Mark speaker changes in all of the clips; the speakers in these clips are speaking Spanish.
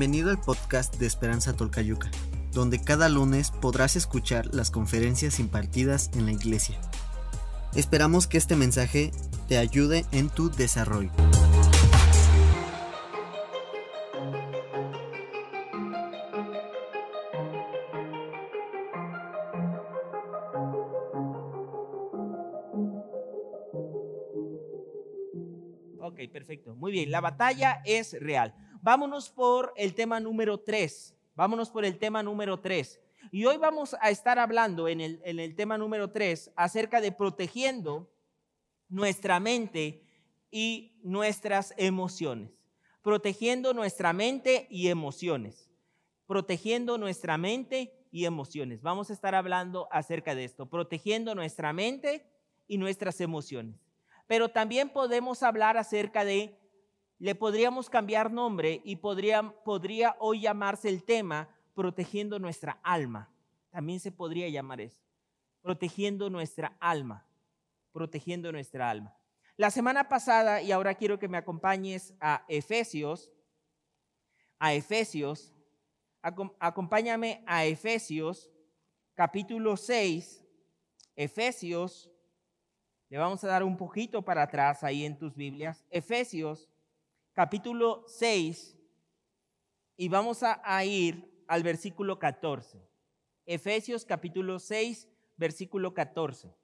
Speaker 1: Bienvenido al podcast de Esperanza Tolcayuca, donde cada lunes podrás escuchar las conferencias impartidas en la iglesia. Esperamos que este mensaje te ayude en tu desarrollo.
Speaker 2: Ok, perfecto. Muy bien, la batalla es real. Vámonos por el tema número 3. Vámonos por el tema número 3. Y hoy vamos a estar hablando en el, en el tema número 3 acerca de protegiendo nuestra mente y nuestras emociones. Protegiendo nuestra mente y emociones. Protegiendo nuestra mente y emociones. Vamos a estar hablando acerca de esto. Protegiendo nuestra mente y nuestras emociones. Pero también podemos hablar acerca de, le podríamos cambiar nombre y podría, podría hoy llamarse el tema protegiendo nuestra alma. También se podría llamar eso. Protegiendo nuestra alma. Protegiendo nuestra alma. La semana pasada, y ahora quiero que me acompañes a Efesios, a Efesios, acompáñame a Efesios capítulo 6, Efesios le vamos a dar un poquito para atrás ahí en tus Biblias. Efesios capítulo 6 y vamos a, ir al versículo 14. Efesios capítulo 6, versículo 14.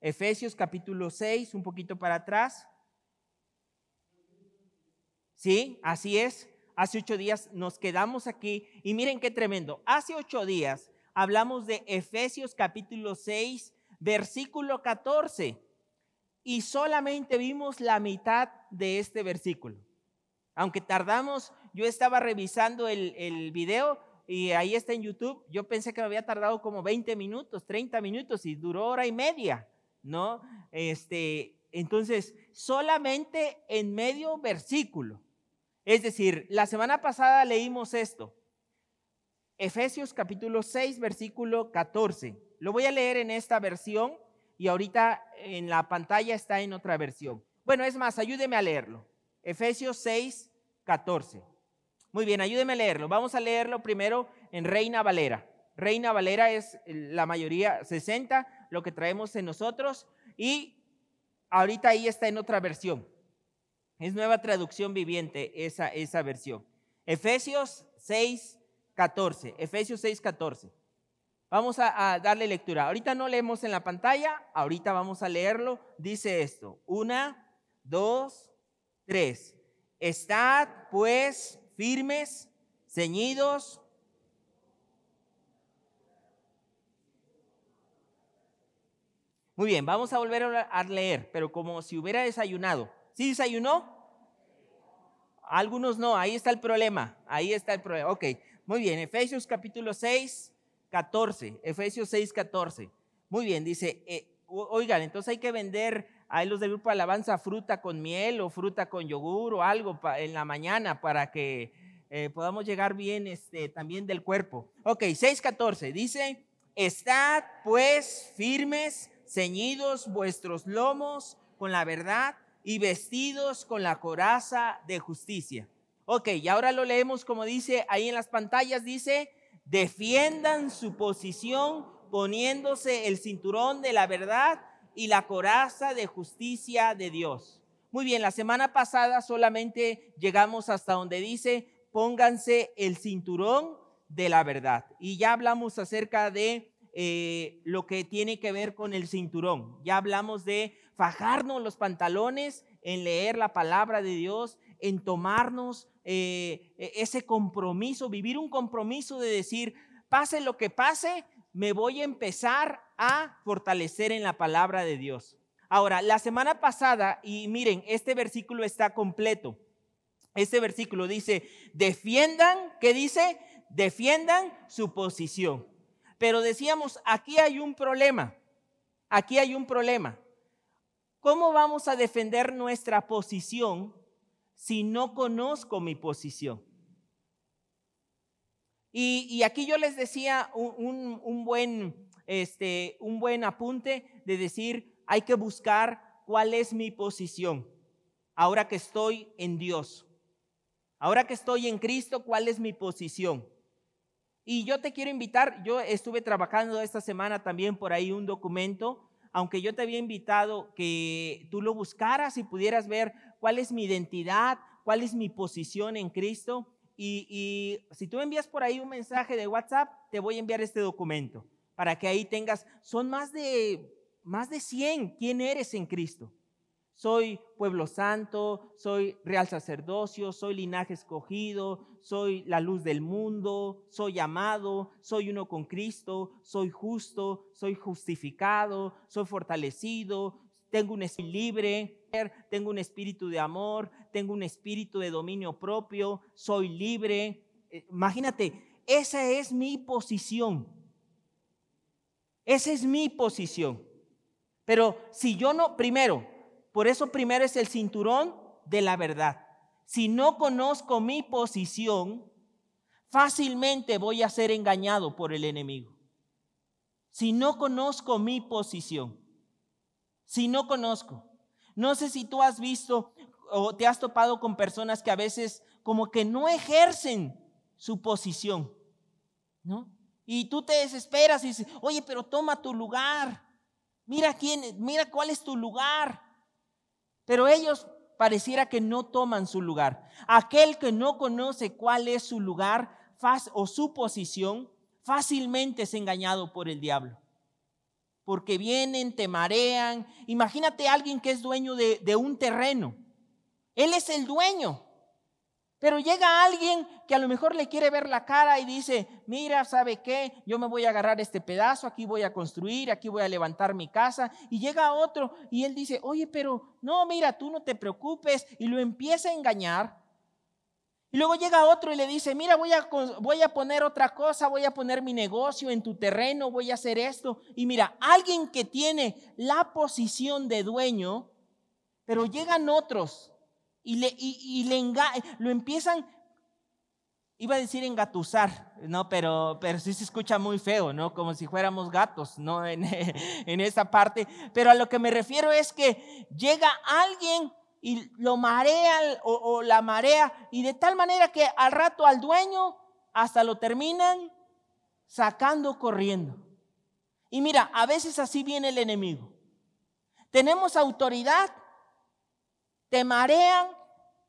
Speaker 2: Efesios capítulo 6, un poquito para atrás. Sí, así es. Hace ocho días nos quedamos aquí y miren qué tremendo. Hace ocho días hablamos de Efesios capítulo 6, versículo 14. Y solamente vimos la mitad de este versículo. Aunque tardamos, yo estaba revisando el, el video y ahí está en YouTube. Yo pensé que me había tardado como 20 minutos, 30 minutos y duró hora y media, ¿no? Este, entonces, solamente en medio versículo. Es decir, la semana pasada leímos esto. Efesios capítulo 6, versículo 14. Lo voy a leer en esta versión y ahorita en la pantalla está en otra versión. Bueno, es más, ayúdeme a leerlo. Efesios 6, 14. Muy bien, ayúdeme a leerlo. Vamos a leerlo primero en Reina Valera. Reina Valera es la mayoría 60, lo que traemos en nosotros. Y ahorita ahí está en otra versión. Es nueva traducción viviente esa, esa versión. Efesios 6, 14. Efesios 6, 14. Vamos a, darle lectura. Ahorita no leemos en la pantalla, ahorita vamos a leerlo. Dice esto, una, dos, tres. Estad pues firmes, ceñidos. Muy bien, vamos a volver a leer, pero como si hubiera desayunado. ¿Sí desayunó? Algunos no, ahí está el problema, ahí está el problema. Ok, muy bien, Efesios capítulo 6, 14, Efesios 6, 14. Muy bien, dice, eh, oigan, entonces hay que vender a los del grupo Alabanza fruta con miel o fruta con yogur o algo en la mañana para que eh, podamos llegar bien este, también del cuerpo. Ok, 6, 14, dice, estad pues firmes, ceñidos vuestros lomos con la verdad y vestidos con la coraza de justicia. Ok, y ahora lo leemos como dice ahí en las pantallas, dice, defiendan su posición poniéndose el cinturón de la verdad y la coraza de justicia de Dios. Muy bien, la semana pasada solamente llegamos hasta donde dice, pónganse el cinturón de la verdad. Y ya hablamos acerca de eh, lo que tiene que ver con el cinturón. Ya hablamos de fajarnos los pantalones en leer la palabra de Dios, en tomarnos eh, e, ese compromiso, vivir un compromiso de decir, pase lo que pase, me voy a empezar a fortalecer en la palabra de Dios. Ahora, la semana pasada, y miren, este versículo está completo. Este versículo dice, defiendan, ¿qué dice? Defiendan su posición. Pero decíamos, aquí hay un problema, aquí hay un problema. ¿Cómo vamos a defender nuestra posición si no conozco mi posición? Y, aquí yo les decía un, buen, este, un buen apunte de decir, hay que buscar cuál es mi posición ahora que estoy en Dios. Ahora que estoy en Cristo, ¿cuál es mi posición? Y yo te quiero invitar, yo estuve trabajando esta semana también por ahí un documento, aunque yo te había invitado que tú lo buscaras y pudieras ver cuál es mi identidad, cuál es mi posición en Cristo. Y, si tú envías por ahí un mensaje de WhatsApp, te voy a enviar este documento para que ahí tengas, son más de, más de 100, quién eres en Cristo. Soy pueblo santo, soy real sacerdocio, soy linaje escogido, soy la luz del mundo, soy amado, soy uno con Cristo, soy justo, soy justificado, soy fortalecido, tengo un espíritu libre, tengo un espíritu de amor, tengo un espíritu de dominio propio, soy libre. Eh, imagínate, esa es mi posición. Esa es mi posición. Pero si yo no, primero, por eso primero es el cinturón de la verdad. Si no conozco mi posición, fácilmente voy a ser engañado por el enemigo. Si no conozco mi posición, si no conozco. No sé si tú has visto o te has topado con personas que a veces como que no ejercen su posición, ¿no? Y tú te desesperas y dices, oye, pero toma tu lugar. Mira quién, mira cuál es tu lugar. Pero ellos pareciera que no toman su lugar. Aquel que no conoce cuál es su lugar o su posición, fácilmente es engañado por el diablo. Porque vienen, te marean. Imagínate a alguien que es dueño de, un terreno. Él es el dueño. Pero llega alguien que a lo mejor le quiere ver la cara y dice, mira, ¿sabe qué? Yo me voy a agarrar este pedazo, aquí voy a construir, aquí voy a levantar mi casa. Y llega otro y él dice, oye, pero no, mira, tú no te preocupes. Y lo empieza a engañar. Y luego llega otro y le dice, mira, voy a, voy a poner otra cosa, voy a poner mi negocio en tu terreno, voy a hacer esto. Y mira, alguien que tiene la posición de dueño, pero llegan otros y le, y, le lo empiezan, iba a decir engatusar, ¿no? Pero, pero sí se escucha muy feo, ¿no? Como si fuéramos gatos, ¿no? En, en esa parte. Pero a lo que me refiero es que llega alguien y lo marea o, o, la marea y de tal manera que al rato al dueño hasta lo terminan sacando corriendo. Y mira, a veces así viene el enemigo. Tenemos autoridad, te marean,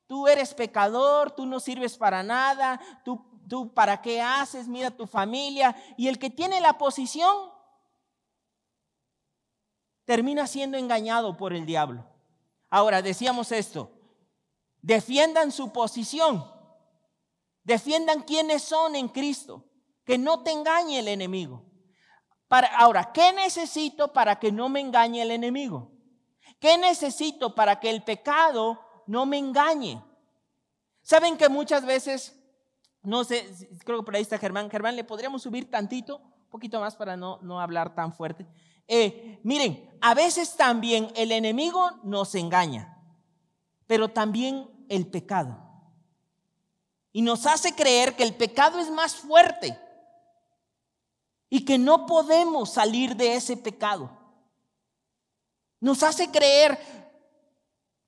Speaker 2: tú eres pecador, tú no sirves para nada, tú, tú para qué haces, mira tu familia. Y el que tiene la posición termina siendo engañado por el diablo. Ahora, decíamos esto, defiendan su posición, defiendan quiénes son en Cristo, que no te engañe el enemigo. Para, ahora, ¿qué necesito para que no me engañe el enemigo? ¿Qué necesito para que el pecado no me engañe? Saben que muchas veces, no sé, creo que por ahí está Germán. Germán, ¿le podríamos subir tantito? Un poquito más para no, no hablar tan fuerte. Eh, miren, a veces también el enemigo nos engaña, pero también el pecado. Y nos hace creer que el pecado es más fuerte y que no podemos salir de ese pecado. Nos hace creer,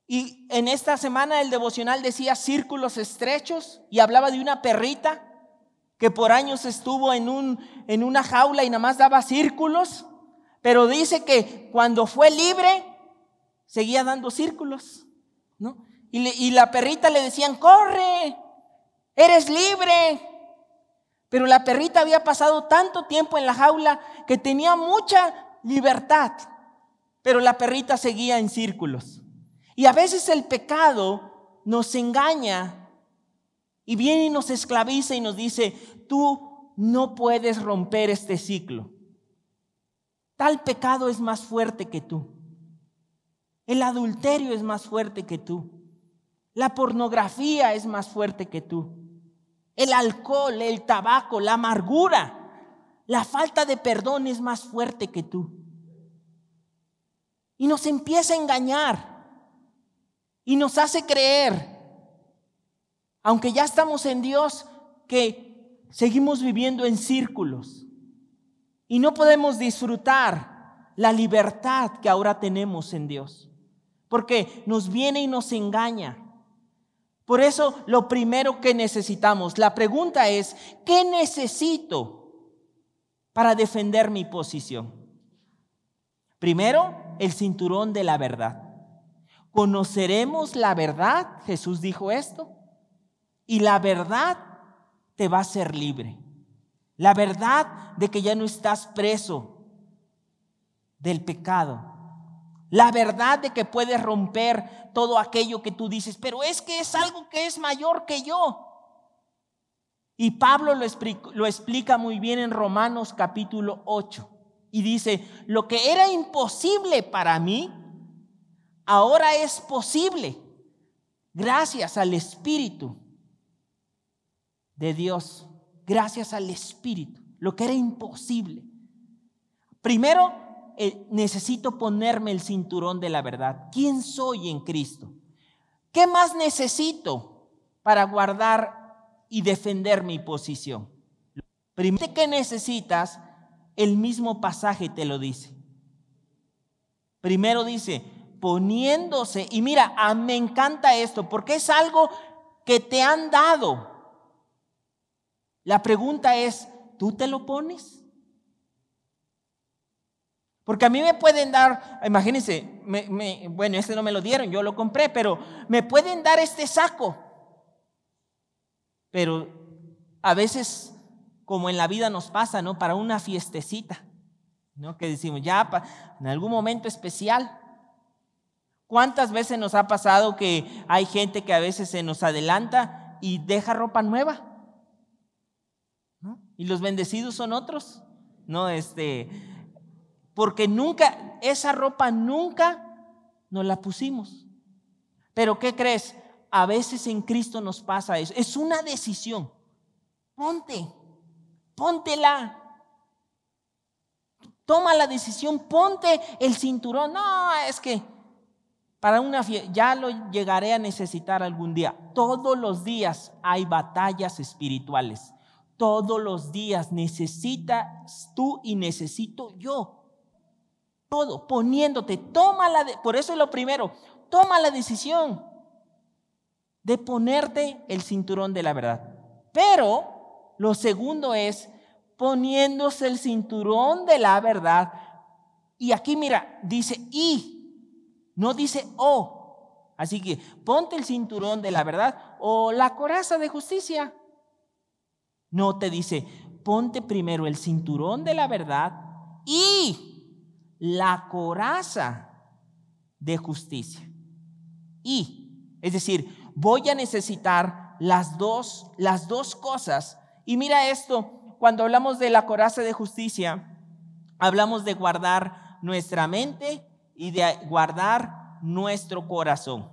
Speaker 2: y en esta semana el devocional decía círculos estrechos y hablaba de una perrita que por años estuvo en, un, en una jaula y nada más daba círculos, pero dice que cuando fue libre seguía dando círculos, ¿no? Y, y la perrita le decían, corre, eres libre. Pero la perrita había pasado tanto tiempo en la jaula que tenía mucha libertad pero la perrita seguía en círculos. Y a veces el pecado nos engaña y viene y nos esclaviza y nos dice, tú no puedes romper este ciclo. Tal pecado es más fuerte que tú. El adulterio es más fuerte que tú. La pornografía es más fuerte que tú. El alcohol, el tabaco, la amargura, la falta de perdón es más fuerte que tú. Y nos empieza a engañar. Y nos hace creer, aunque ya estamos en Dios, que seguimos viviendo en círculos. Y no podemos disfrutar la libertad que ahora tenemos en Dios. Porque nos viene y nos engaña. Por eso lo primero que necesitamos, la pregunta es, ¿qué necesito para defender mi posición? Primero, el cinturón de la verdad. ¿Conoceremos la verdad? Jesús dijo esto. Y la verdad te va a hacer libre. La verdad de que ya no estás preso del pecado. La verdad de que puedes romper todo aquello que tú dices, pero es que es algo que es mayor que yo. Y Pablo lo explica, muy bien en Romanos capítulo 8. Y dice, lo que era imposible para mí, ahora es posible gracias al Espíritu de Dios, gracias al Espíritu, lo que era imposible. Primero, eh, necesito ponerme el cinturón de la verdad. ¿Quién soy en Cristo? ¿Qué más necesito para guardar y defender mi posición? Primero que necesitas, el mismo pasaje te lo dice. Primero dice, poniéndose, y mira, ah, me encanta esto, porque es algo que te han dado. La pregunta es, ¿tú te lo pones? Porque a mí me pueden dar, imagínense, bueno, este no me lo dieron, yo lo compré, pero me pueden dar este saco. Pero a veces, como en la vida nos pasa, ¿no? Para una fiestecita, ¿no? Que decimos, ya, en algún momento especial, ¿Cuántas veces nos ha pasado que hay gente que a veces se nos adelanta y deja ropa nueva? Y los bendecidos son otros. No, este, porque nunca, esa ropa nunca nos la pusimos. Pero ¿qué crees? A veces en Cristo nos pasa eso. Es una decisión. Ponte, póntela. Toma la decisión, ponte el cinturón. No, es que para una fiesta, ya lo llegaré a necesitar algún día. Todos los días hay batallas espirituales. Todos los días necesitas tú y necesito yo. Todo, poniéndote, toma la, por eso es lo primero, toma la decisión de ponerte el cinturón de la verdad. Pero lo segundo es poniéndose el cinturón de la verdad. Y aquí mira, dice y no dice oh. Así que ponte el cinturón de la verdad o la coraza de justicia. No te dice, ponte primero el cinturón de la verdad y la coraza de justicia. Y, es decir, voy a necesitar las dos, las dos cosas. Y mira esto, cuando hablamos de la coraza de justicia, hablamos de guardar nuestra mente y de guardar nuestro corazón.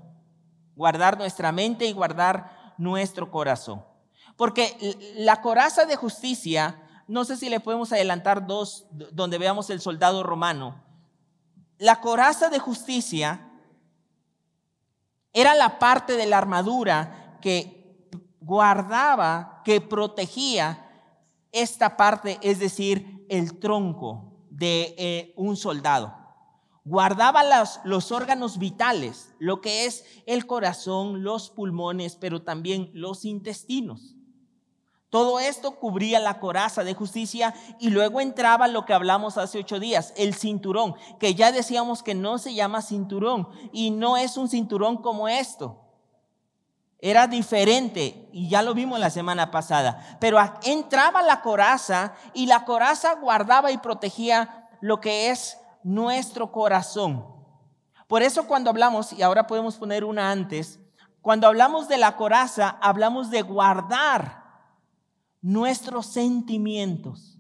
Speaker 2: Guardar nuestra mente y guardar nuestro corazón. Porque la coraza de justicia, no sé si le podemos adelantar dos, donde veamos el soldado romano. La coraza de justicia era la parte de la armadura que guardaba, que protegía esta parte, es decir, el tronco de eh, un soldado guardaba los, los, órganos vitales, lo que es el corazón, los pulmones, pero también los intestinos. Todo esto cubría la coraza de justicia y luego entraba lo que hablamos hace ocho días, el cinturón, que ya decíamos que no se llama cinturón y no es un cinturón como esto. Era diferente y ya lo vimos la semana pasada, pero entraba la coraza y la coraza guardaba y protegía lo que es nuestro corazón. Por eso cuando hablamos, y ahora podemos poner una antes, cuando hablamos de la coraza, hablamos de guardar nuestros sentimientos,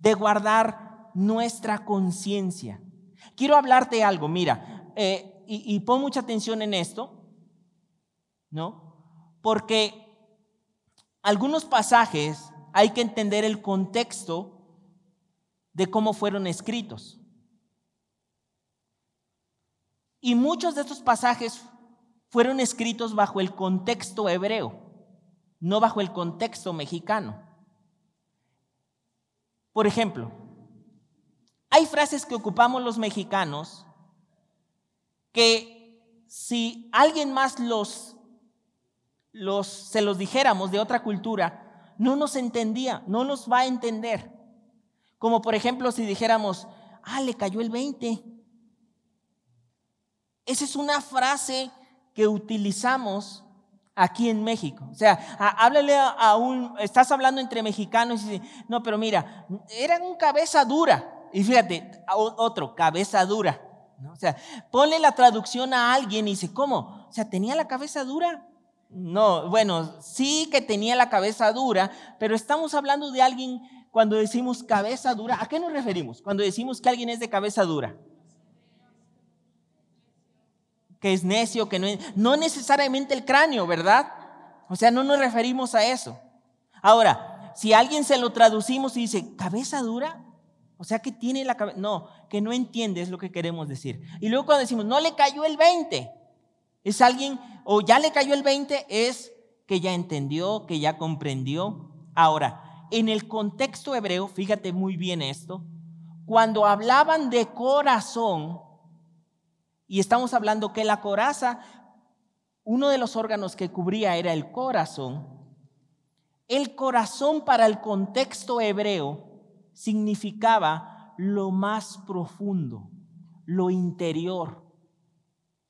Speaker 2: de guardar nuestra conciencia. Quiero hablarte algo, mira, eh, y, y pon mucha atención en esto, ¿no? Porque algunos pasajes hay que entender el contexto de cómo fueron escritos. Y muchos de estos pasajes fueron escritos bajo el contexto hebreo, no bajo el contexto mexicano. Por ejemplo, hay frases que ocupamos los mexicanos que si alguien más los, los, se los dijéramos de otra cultura, no nos entendía, no nos va a entender. Como por ejemplo si dijéramos, ah, le cayó el 20. Esa es una frase que utilizamos aquí en México. O sea, háblale a, un, estás hablando entre mexicanos y dices, no, pero mira, eran un cabeza dura. Y fíjate, otro, cabeza dura. O sea, ponle la traducción a alguien y dice, ¿cómo? O sea, ¿tenía la cabeza dura? No, bueno, sí que tenía la cabeza dura, pero estamos hablando de alguien cuando decimos cabeza dura. ¿A qué nos referimos? Cuando decimos que alguien es de cabeza dura que es necio, que no, no necesariamente el cráneo, ¿verdad? O sea, no nos referimos a eso. Ahora, si alguien se lo traducimos y dice, cabeza dura, o sea, que tiene la cabeza, no, que no entiende es lo que queremos decir. Y luego cuando decimos, no le cayó el 20, es alguien, o ya le cayó el 20, es que ya entendió, que ya comprendió. Ahora, en el contexto hebreo, fíjate muy bien esto, cuando hablaban de corazón, y estamos hablando que la coraza, uno de los órganos que cubría era el corazón. El corazón para el contexto hebreo significaba lo más profundo, lo interior.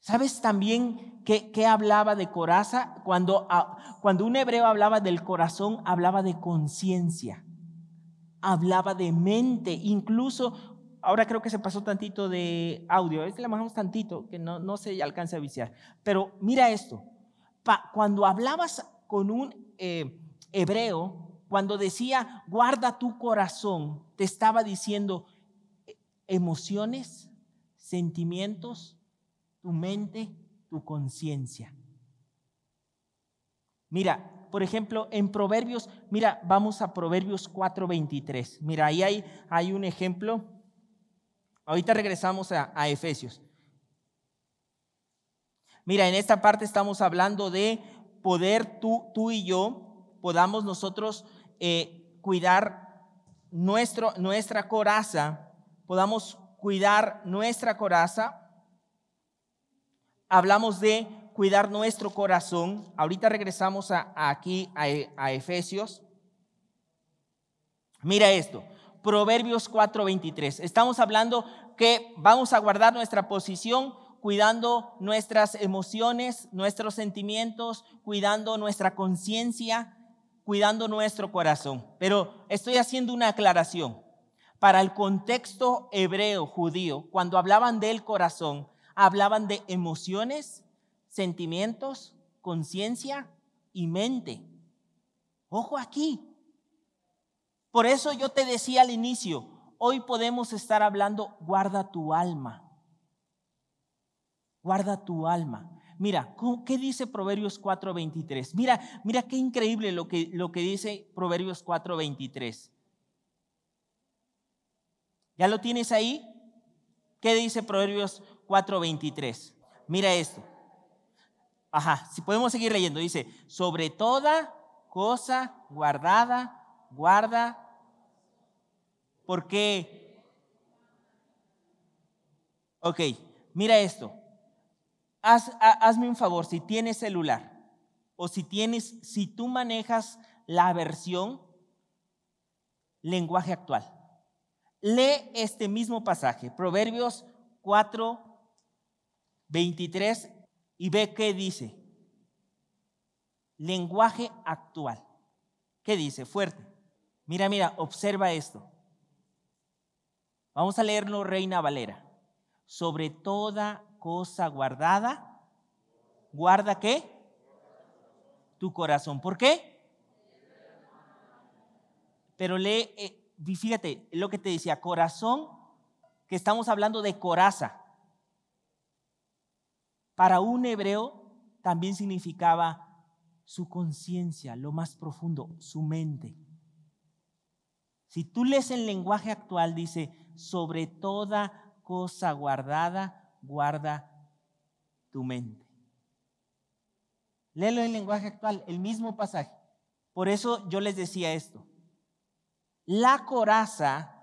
Speaker 2: ¿Sabes también qué, hablaba de coraza? Cuando, ah, cuando un hebreo hablaba del corazón, hablaba de conciencia, hablaba de mente, incluso Ahora creo que se pasó tantito de audio. Este le bajamos tantito que no, no se alcanza a viciar. Pero mira esto. cuando hablabas con un eh, hebreo, cuando decía, guarda tu corazón, te estaba diciendo eh, emociones, sentimientos, tu mente, tu conciencia. Mira, por ejemplo, en Proverbios, mira, vamos a Proverbios 4:23. Mira, ahí hay, hay un ejemplo Ahorita regresamos a, Efesios. Mira, en esta parte estamos hablando de poder tú, tú y yo, podamos nosotros eh, cuidar nuestro, nuestra coraza, podamos cuidar nuestra coraza. Hablamos de cuidar nuestro corazón. Ahorita regresamos a, aquí a, a Efesios. Mira esto. Proverbios 4:23. Estamos hablando que vamos a guardar nuestra posición cuidando nuestras emociones, nuestros sentimientos, cuidando nuestra conciencia, cuidando nuestro corazón. Pero estoy haciendo una aclaración. Para el contexto hebreo judío, cuando hablaban del corazón, hablaban de emociones, sentimientos, conciencia y mente. Ojo aquí, por eso yo te decía al inicio, hoy podemos estar hablando, guarda tu alma. Guarda tu alma. Mira, ¿qué dice Proverbios 4:23? Mira, mira qué increíble lo que, lo que dice Proverbios 4:23. ¿Ya lo tienes ahí? ¿Qué dice Proverbios 4:23? Mira esto. Ajá, si podemos seguir leyendo, dice, sobre toda cosa guardada, guarda ¿Por qué? Ok, mira esto. hazme un favor, si tienes celular o si tienes, si tú manejas la versión lenguaje actual, lee este mismo pasaje, Proverbios 4, 23, y ve qué dice. Lenguaje actual. ¿Qué dice? Fuerte. Mira, mira, observa esto. Vamos a leerlo Reina Valera. Sobre toda cosa guardada, guarda qué? Tu corazón. ¿Por qué? Pero lee, eh, fíjate lo que te decía, corazón, que estamos hablando de coraza. Para un hebreo también significaba su conciencia, lo más profundo, su mente. Si tú lees el lenguaje actual, dice, sobre toda cosa guardada, guarda tu mente. Léelo en lenguaje actual, el mismo pasaje. Por eso yo les decía esto. La coraza,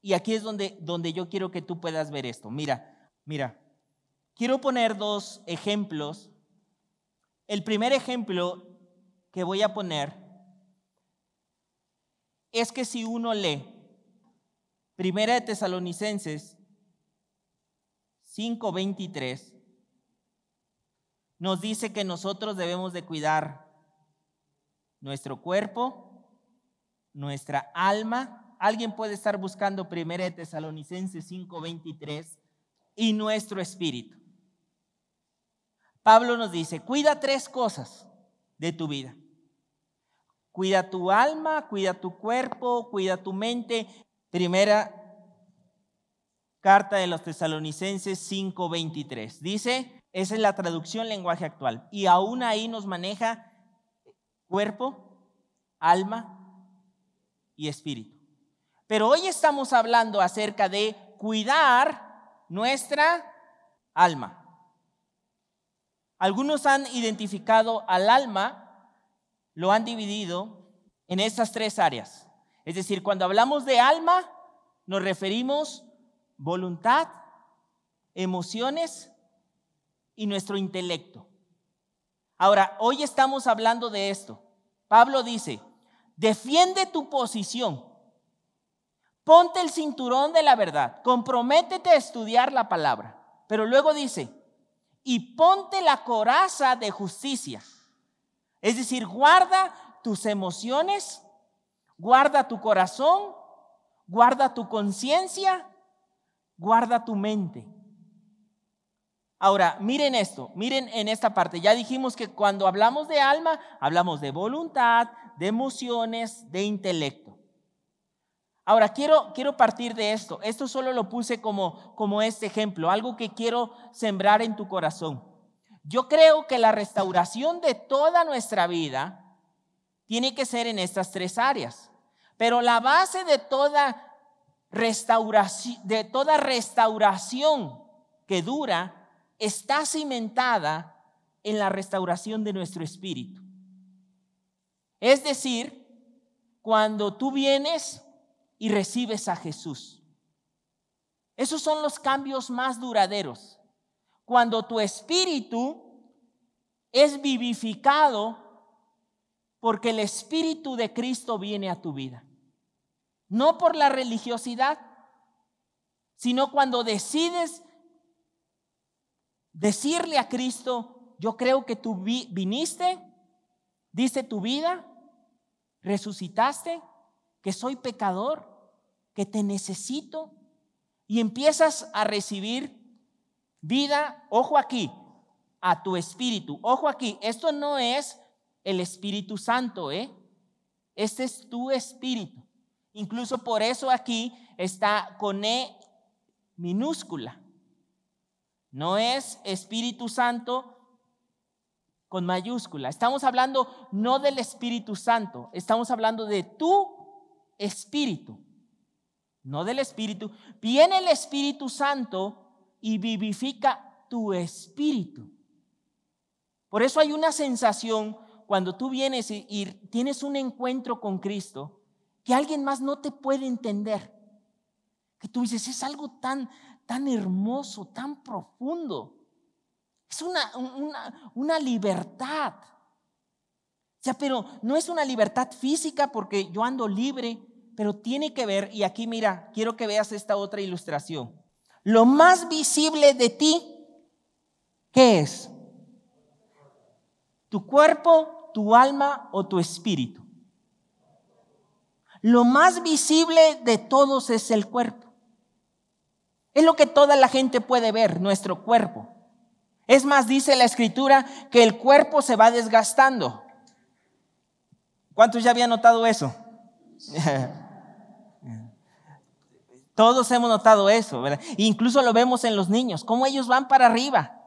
Speaker 2: y aquí es donde, donde yo quiero que tú puedas ver esto. Mira, mira, quiero poner dos ejemplos. El primer ejemplo que voy a poner es que si uno lee Primera de Tesalonicenses 5:23, nos dice que nosotros debemos de cuidar nuestro cuerpo, nuestra alma. Alguien puede estar buscando Primera de Tesalonicenses 5:23 y nuestro espíritu. Pablo nos dice, cuida tres cosas de tu vida. Cuida tu alma, cuida tu cuerpo, cuida tu mente. Primera carta de los tesalonicenses 5:23. Dice, esa es la traducción lenguaje actual. Y aún ahí nos maneja cuerpo, alma y espíritu. Pero hoy estamos hablando acerca de cuidar nuestra alma. Algunos han identificado al alma, lo han dividido en estas tres áreas. Es decir, cuando hablamos de alma, nos referimos voluntad, emociones y nuestro intelecto. Ahora, hoy estamos hablando de esto. Pablo dice, defiende tu posición, ponte el cinturón de la verdad, comprométete a estudiar la palabra. Pero luego dice, y ponte la coraza de justicia. Es decir, guarda tus emociones, guarda tu corazón, guarda tu conciencia, guarda tu mente. Ahora, miren esto, miren en esta parte. Ya dijimos que cuando hablamos de alma, hablamos de voluntad, de emociones, de intelecto. Ahora, quiero, quiero partir de esto. Esto solo lo puse como, como este ejemplo, algo que quiero sembrar en tu corazón. Yo creo que la restauración de toda nuestra vida tiene que ser en estas tres áreas. Pero la base de toda restauración, de toda restauración que dura está cimentada en la restauración de nuestro espíritu. Es decir, cuando tú vienes y recibes a Jesús. Esos son los cambios más duraderos. Cuando tu espíritu es vivificado porque el espíritu de Cristo viene a tu vida. No por la religiosidad, sino cuando decides decirle a Cristo, yo creo que tú viniste, diste tu vida, resucitaste, que soy pecador, que te necesito, y empiezas a recibir vida, ojo aquí, a tu espíritu. Ojo aquí, esto no es el Espíritu Santo, ¿eh? Este es tu espíritu. Incluso por eso aquí está con E minúscula. No es Espíritu Santo con mayúscula. Estamos hablando no del Espíritu Santo, estamos hablando de tu espíritu, no del Espíritu. Viene el Espíritu Santo y vivifica tu espíritu. Por eso hay una sensación cuando tú vienes y, y tienes un encuentro con Cristo que alguien más no te puede entender. Que tú dices, es algo tan, tan hermoso, tan profundo. Es una, una, una libertad. O sea, pero no es una libertad física porque yo ando libre, pero tiene que ver, y aquí mira, quiero que veas esta otra ilustración. Lo más visible de ti, ¿qué es? ¿Tu cuerpo, tu alma o tu espíritu? Lo más visible de todos es el cuerpo. Es lo que toda la gente puede ver, nuestro cuerpo. Es más, dice la escritura que el cuerpo se va desgastando. ¿Cuántos ya habían notado eso? Todos hemos notado eso, ¿verdad? Incluso lo vemos en los niños, cómo ellos van para arriba.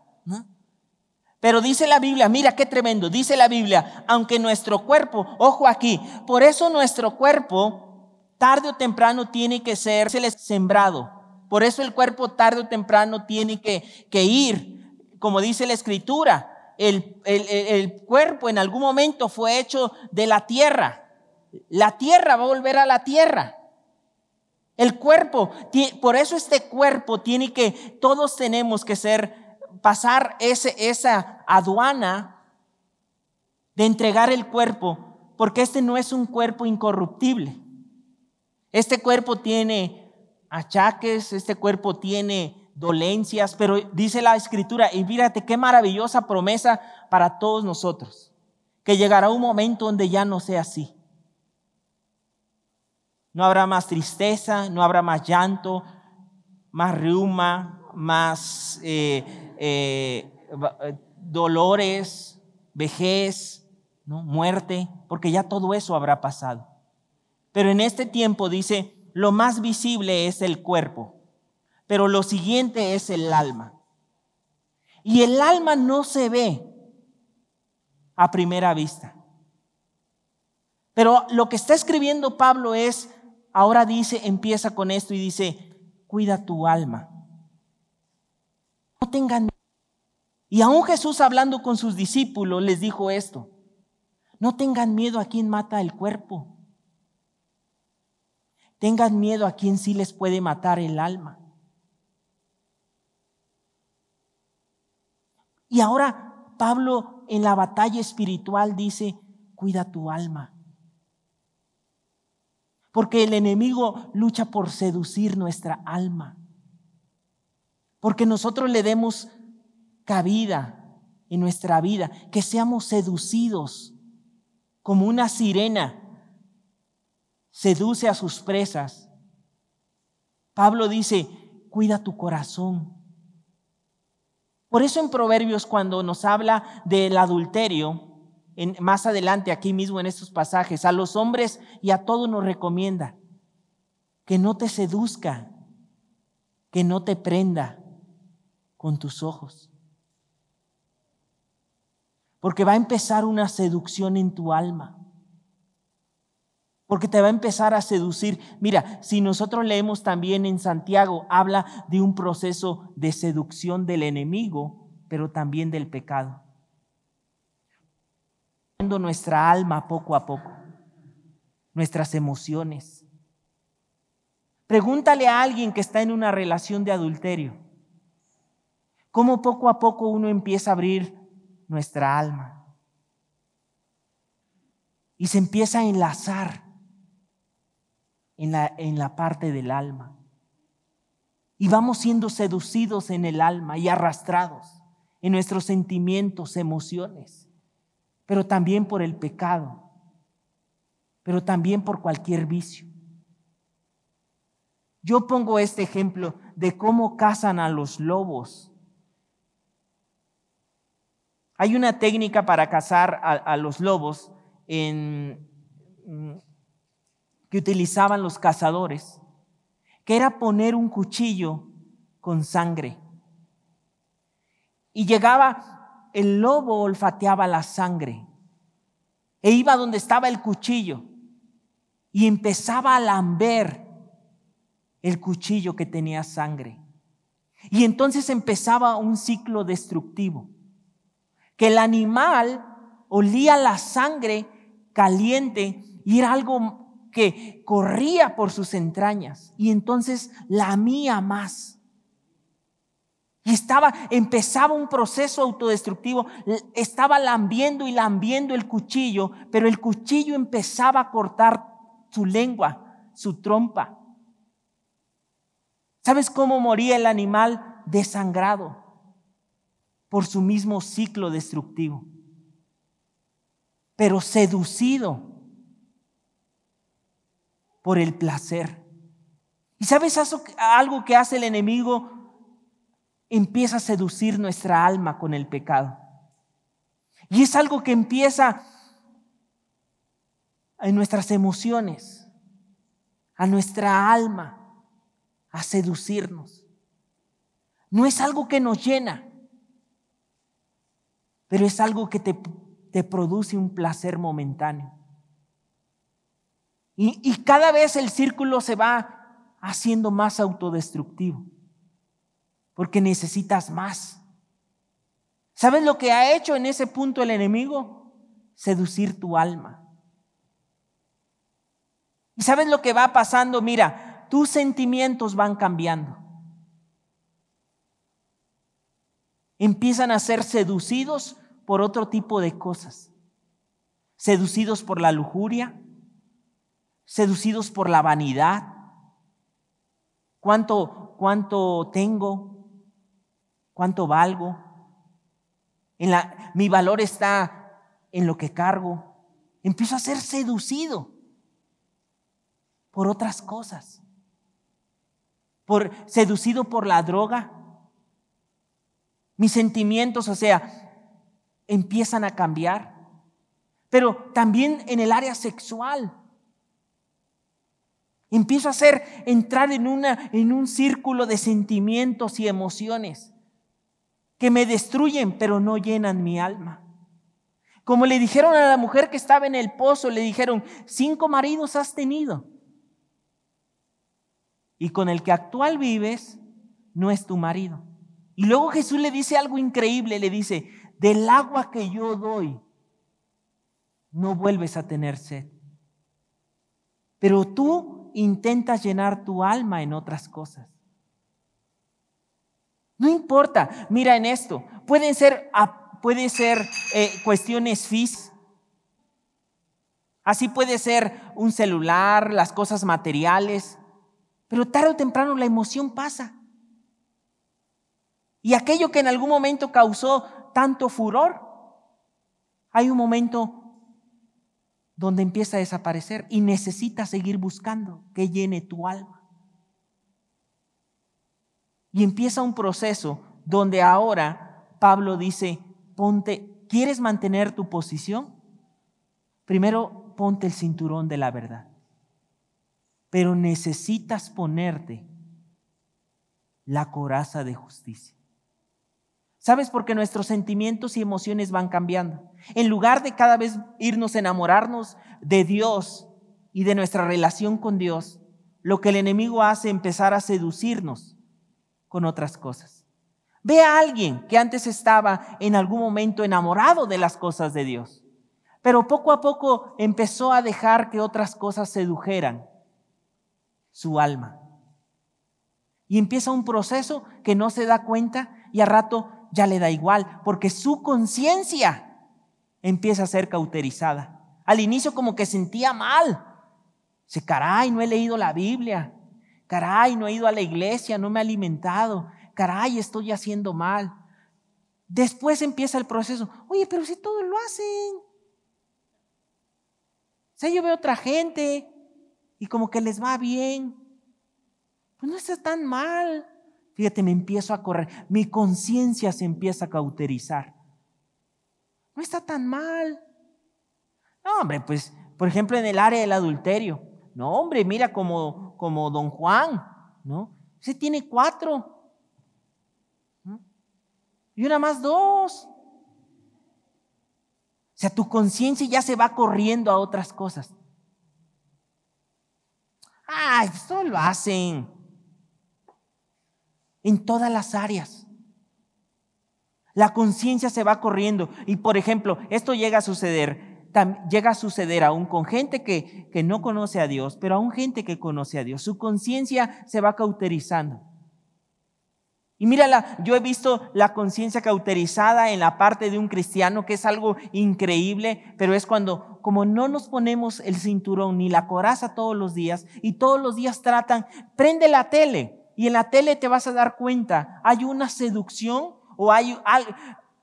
Speaker 2: Pero dice la Biblia, mira qué tremendo, dice la Biblia, aunque nuestro cuerpo, ojo aquí, por eso nuestro cuerpo tarde o temprano tiene que ser sembrado. Por eso el cuerpo tarde o temprano tiene que, que ir, como dice la escritura, el, el cuerpo en algún momento fue hecho de la tierra. La tierra va a volver a la tierra. El cuerpo, por eso este cuerpo tiene que, todos tenemos que ser pasar ese, esa aduana de entregar el cuerpo, porque este no es un cuerpo incorruptible. Este cuerpo tiene achaques, este cuerpo tiene dolencias, pero dice la escritura, y fíjate qué maravillosa promesa para todos nosotros, que llegará un momento donde ya no sea así. No habrá más tristeza, no habrá más llanto, más reuma, más eh, eh, eh, dolores, vejez, ¿no? muerte, porque ya todo eso habrá pasado. Pero en este tiempo dice, lo más visible es el cuerpo, pero lo siguiente es el alma. Y el alma no se ve a primera vista. Pero lo que está escribiendo Pablo es, ahora dice, empieza con esto y dice, cuida tu alma. No tengan y aún Jesús hablando con sus discípulos les dijo esto, no tengan miedo a quien mata el cuerpo, tengan miedo a quien sí les puede matar el alma. Y ahora Pablo en la batalla espiritual dice, cuida tu alma. Porque el enemigo lucha por seducir nuestra alma. Porque nosotros le demos cabida en nuestra vida, que seamos seducidos como una sirena seduce a sus presas. Pablo dice, cuida tu corazón. Por eso en Proverbios cuando nos habla del adulterio, en, más adelante aquí mismo en estos pasajes, a los hombres y a todos nos recomienda que no te seduzca, que no te prenda con tus ojos porque va a empezar una seducción en tu alma. Porque te va a empezar a seducir. Mira, si nosotros leemos también en Santiago, habla de un proceso de seducción del enemigo, pero también del pecado. Nuestra alma poco a poco, nuestras emociones. Pregúntale a alguien que está en una relación de adulterio, cómo poco a poco uno empieza a abrir nuestra alma. Y se empieza a enlazar en la, en la parte del alma. Y vamos siendo seducidos en el alma y arrastrados en nuestros sentimientos, emociones, pero también por el pecado, pero también por cualquier vicio. Yo pongo este ejemplo de cómo cazan a los lobos hay una técnica para cazar a, los lobos mm, que utilizaban los cazadores, que era poner un cuchillo con sangre. Y llegaba, el lobo olfateaba la sangre e iba donde estaba el cuchillo y empezaba a lamber el cuchillo que tenía sangre. Y entonces empezaba un ciclo destructivo que el animal olía la sangre caliente y era algo que corría por sus entrañas y entonces lamía más. Y estaba, empezaba un proceso autodestructivo, estaba lambiendo y lambiendo el cuchillo, pero el cuchillo empezaba a cortar su lengua, su trompa. ¿Sabes cómo moría el animal? Desangrado por su mismo ciclo destructivo, pero seducido por el placer. ¿Y sabes algo que hace el enemigo? Empieza a seducir nuestra alma con el pecado. Y es algo que empieza en nuestras emociones, a nuestra alma, a seducirnos. No es algo que nos llena, pero es algo que te, te produce un placer momentáneo. Y, y cada vez el círculo se va haciendo más autodestructivo, porque necesitas más. ¿Sabes lo que ha hecho en ese punto el enemigo? Seducir tu alma. ¿Y sabes lo que va pasando? Mira, tus sentimientos van cambiando. empiezan a ser seducidos por otro tipo de cosas. Seducidos por la lujuria, seducidos por la vanidad. ¿Cuánto, cuánto tengo? ¿Cuánto valgo? En la, mi valor está en lo que cargo. Empiezo a ser seducido por otras cosas. Por, seducido por la droga. Mis sentimientos, o sea, empiezan a cambiar. Pero también en el área sexual. Empiezo a hacer entrar en, una, en un círculo de sentimientos y emociones que me destruyen, pero no llenan mi alma. Como le dijeron a la mujer que estaba en el pozo, le dijeron, cinco maridos has tenido. Y con el que actual vives, no es tu marido. Y luego Jesús le dice algo increíble, le dice, del agua que yo doy, no vuelves a tener sed. Pero tú intentas llenar tu alma en otras cosas. No importa, mira en esto, pueden ser, puede ser eh, cuestiones físicas, así puede ser un celular, las cosas materiales, pero tarde o temprano la emoción pasa. Y aquello que en algún momento causó tanto furor, hay un momento donde empieza a desaparecer y necesitas seguir buscando que llene tu alma. Y empieza un proceso donde ahora Pablo dice, ponte, ¿quieres mantener tu posición? Primero ponte el cinturón de la verdad. Pero necesitas ponerte la coraza de justicia. ¿Sabes? Porque nuestros sentimientos y emociones van cambiando. En lugar de cada vez irnos a enamorarnos de Dios y de nuestra relación con Dios, lo que el enemigo hace es empezar a seducirnos con otras cosas. Ve a alguien que antes estaba en algún momento enamorado de las cosas de Dios, pero poco a poco empezó a dejar que otras cosas sedujeran su alma. Y empieza un proceso que no se da cuenta y a rato ya le da igual, porque su conciencia empieza a ser cauterizada. Al inicio como que sentía mal. Dice, caray, no he leído la Biblia. Caray, no he ido a la iglesia, no me he alimentado. Caray, estoy haciendo mal. Después empieza el proceso. Oye, pero si todos lo hacen. O yo veo otra gente y como que les va bien. Pues no está tan mal. Fíjate, me empiezo a correr, mi conciencia se empieza a cauterizar. No está tan mal. No, hombre, pues, por ejemplo, en el área del adulterio. No, hombre, mira como, como don Juan, ¿no? Ese tiene cuatro. Y una más dos. O sea, tu conciencia ya se va corriendo a otras cosas. Ay, esto lo hacen en todas las áreas. La conciencia se va corriendo. Y por ejemplo, esto llega a suceder, llega a suceder aún con gente que, que no conoce a Dios, pero aún gente que conoce a Dios. Su conciencia se va cauterizando. Y mírala, yo he visto la conciencia cauterizada en la parte de un cristiano, que es algo increíble, pero es cuando, como no nos ponemos el cinturón ni la coraza todos los días, y todos los días tratan, prende la tele, y en la tele te vas a dar cuenta, hay una seducción o hay,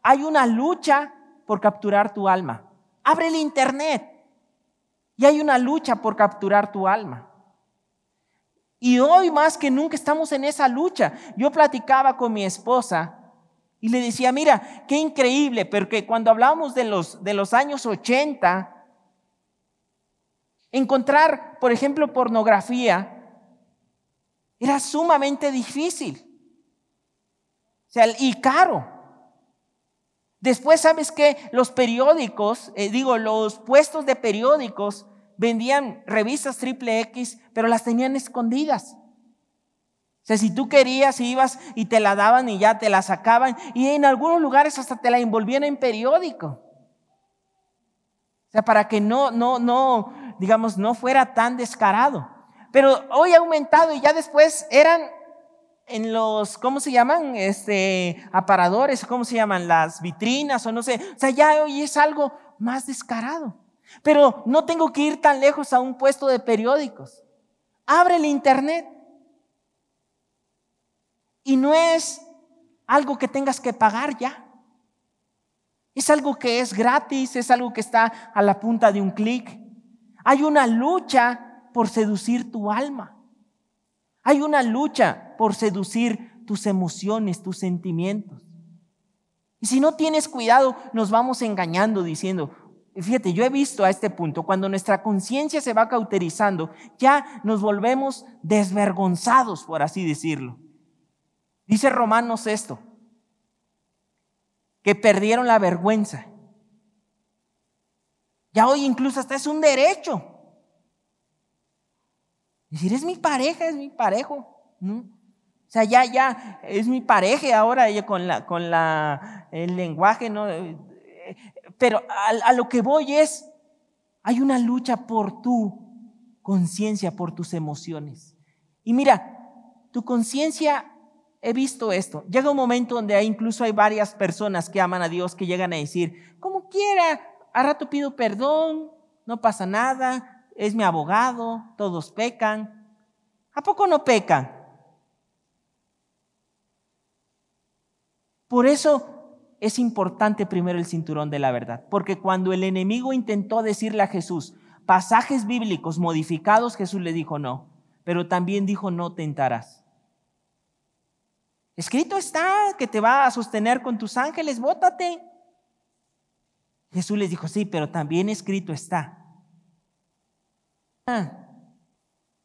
Speaker 2: hay una lucha por capturar tu alma. Abre el internet y hay una lucha por capturar tu alma. Y hoy más que nunca estamos en esa lucha. Yo platicaba con mi esposa y le decía, mira, qué increíble, porque cuando hablamos de los, de los años 80, encontrar, por ejemplo, pornografía era sumamente difícil. O sea, y caro. Después, ¿sabes qué? Los periódicos, eh, digo, los puestos de periódicos vendían revistas triple X, pero las tenían escondidas. O sea, si tú querías, ibas y te la daban y ya te la sacaban, y en algunos lugares hasta te la envolvían en periódico. O sea, para que no, no, no, digamos, no fuera tan descarado. Pero hoy ha aumentado y ya después eran en los, ¿cómo se llaman? Este, aparadores, ¿cómo se llaman? Las vitrinas o no sé. O sea, ya hoy es algo más descarado. Pero no tengo que ir tan lejos a un puesto de periódicos. Abre el internet. Y no es algo que tengas que pagar ya. Es algo que es gratis, es algo que está a la punta de un clic. Hay una lucha por seducir tu alma. Hay una lucha por seducir tus emociones, tus sentimientos. Y si no tienes cuidado, nos vamos engañando diciendo, fíjate, yo he visto a este punto, cuando nuestra conciencia se va cauterizando, ya nos volvemos desvergonzados, por así decirlo. Dice Romanos esto, que perdieron la vergüenza. Ya hoy incluso hasta es un derecho. Decir, es mi pareja, es mi parejo. O sea, ya, ya, es mi pareja ahora con, la, con la, el lenguaje, ¿no? Pero a, a lo que voy es, hay una lucha por tu conciencia, por tus emociones. Y mira, tu conciencia, he visto esto, llega un momento donde incluso hay varias personas que aman a Dios que llegan a decir, como quiera, a rato pido perdón, no pasa nada, es mi abogado, todos pecan. ¿A poco no pecan? Por eso es importante primero el cinturón de la verdad, porque cuando el enemigo intentó decirle a Jesús pasajes bíblicos modificados, Jesús le dijo no, pero también dijo no tentarás. Escrito está que te va a sostener con tus ángeles, bótate. Jesús les dijo, sí, pero también escrito está. Ah.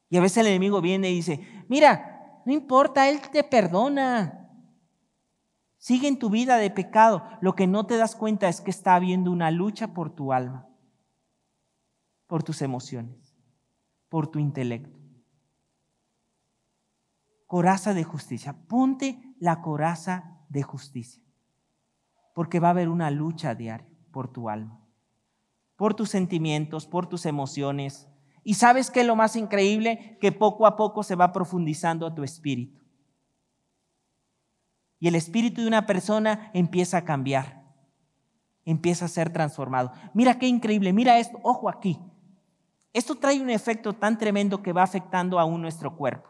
Speaker 2: Y a veces el enemigo viene y dice, mira, no importa, Él te perdona. Sigue en tu vida de pecado. Lo que no te das cuenta es que está habiendo una lucha por tu alma, por tus emociones, por tu intelecto. Coraza de justicia. Ponte la coraza de justicia. Porque va a haber una lucha diaria por tu alma, por tus sentimientos, por tus emociones. Y sabes que lo más increíble, que poco a poco se va profundizando a tu espíritu. Y el espíritu de una persona empieza a cambiar, empieza a ser transformado. Mira qué increíble, mira esto, ojo aquí. Esto trae un efecto tan tremendo que va afectando aún nuestro cuerpo.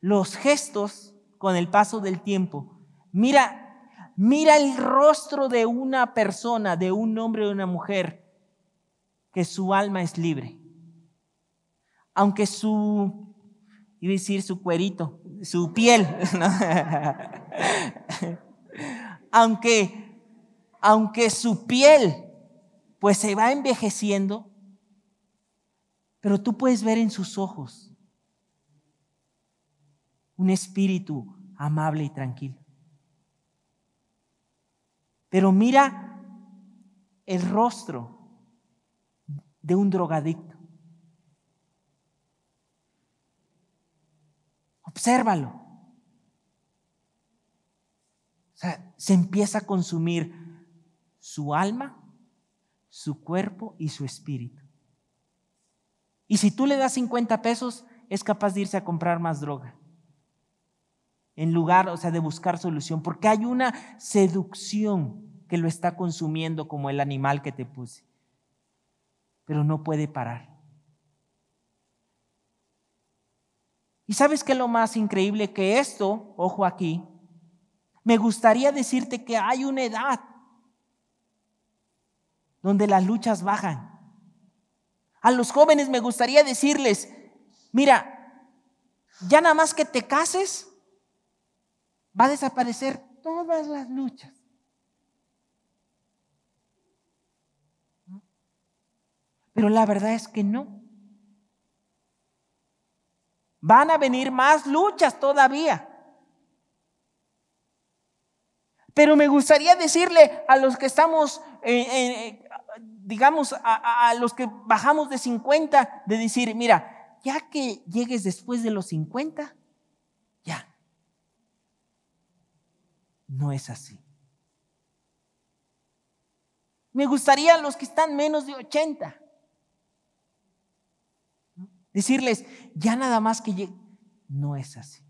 Speaker 2: Los gestos con el paso del tiempo. Mira Mira el rostro de una persona, de un hombre o de una mujer, que su alma es libre. Aunque su, iba a decir su cuerito, su piel, aunque, aunque su piel pues se va envejeciendo, pero tú puedes ver en sus ojos un espíritu amable y tranquilo. Pero mira el rostro de un drogadicto. Obsérvalo. O sea, se empieza a consumir su alma, su cuerpo y su espíritu. Y si tú le das 50 pesos, es capaz de irse a comprar más droga en lugar, o sea, de buscar solución, porque hay una seducción que lo está consumiendo como el animal que te puse, pero no puede parar. Y sabes qué es lo más increíble que esto, ojo aquí, me gustaría decirte que hay una edad donde las luchas bajan. A los jóvenes me gustaría decirles, mira, ya nada más que te cases, va a desaparecer todas las luchas. Pero la verdad es que no. Van a venir más luchas todavía. Pero me gustaría decirle a los que estamos, digamos, a, a, los que bajamos de 50, de decir, mira, ya que llegues después de los 50, ya, no es así. Me gustaría los que están menos de 80. Decirles, ya nada más que no es así.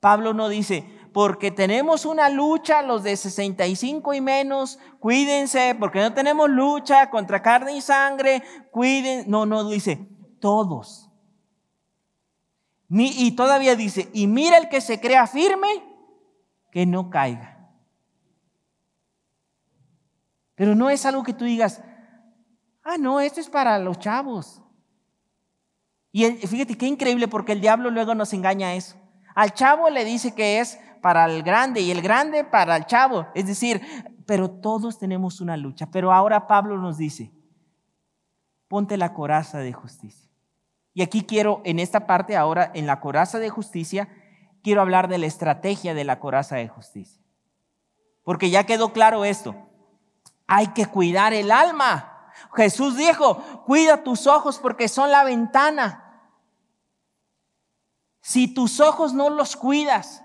Speaker 2: Pablo no dice, porque tenemos una lucha, los de 65 y menos, cuídense, porque no tenemos lucha contra carne y sangre, cuiden. No, no, dice, todos. Y todavía dice, y mira el que se crea firme, que no caiga. Pero no es algo que tú digas, ah, no, esto es para los chavos. Y fíjate qué increíble porque el diablo luego nos engaña a eso. Al chavo le dice que es para el grande y el grande para el chavo. Es decir, pero todos tenemos una lucha. Pero ahora Pablo nos dice, ponte la coraza de justicia. Y aquí quiero, en esta parte ahora, en la coraza de justicia, quiero hablar de la estrategia de la coraza de justicia. Porque ya quedó claro esto. Hay que cuidar el alma. Jesús dijo, cuida tus ojos porque son la ventana. Si tus ojos no los cuidas,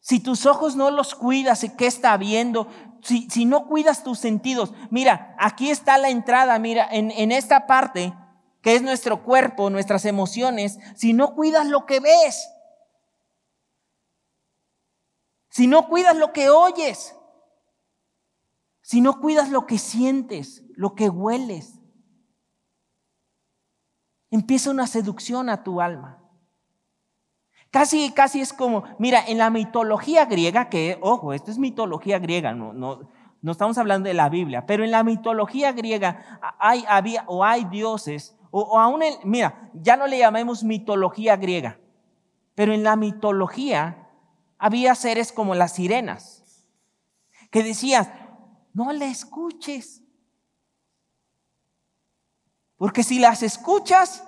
Speaker 2: si tus ojos no los cuidas, ¿qué está viendo? Si, si, no cuidas tus sentidos, mira, aquí está la entrada, mira, en, en esta parte, que es nuestro cuerpo, nuestras emociones, si no cuidas lo que ves, si no cuidas lo que oyes, si no cuidas lo que sientes, lo que hueles, empieza una seducción a tu alma. Casi, casi es como, mira, en la mitología griega, que, ojo, esto es mitología griega, no, no, no estamos hablando de la Biblia, pero en la mitología griega hay, había, o hay dioses, o, o aún, el, mira, ya no le llamemos mitología griega, pero en la mitología había seres como las sirenas, que decías, no le escuches, porque si las escuchas,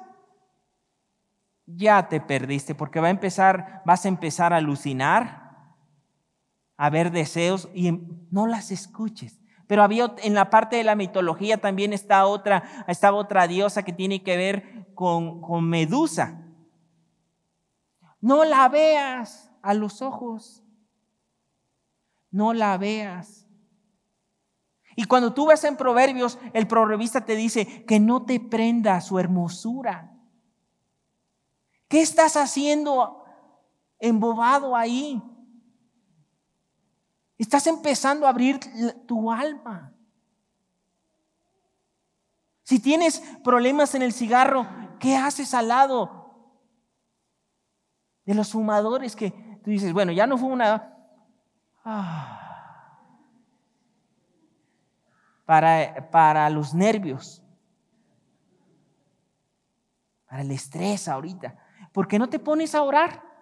Speaker 2: ya te perdiste, porque va a empezar, vas a empezar a alucinar, a ver deseos y no las escuches. Pero había en la parte de la mitología también está otra, estaba otra diosa que tiene que ver con, con Medusa. No la veas a los ojos. No la veas. Y cuando tú ves en Proverbios, el proverbista te dice que no te prenda su hermosura. ¿Qué estás haciendo embobado ahí? Estás empezando a abrir tu alma. Si tienes problemas en el cigarro, ¿qué haces al lado de los fumadores que tú dices, bueno, ya no fumo nada? Ah. Para, para los nervios, para el estrés ahorita. ¿por qué no te pones a orar?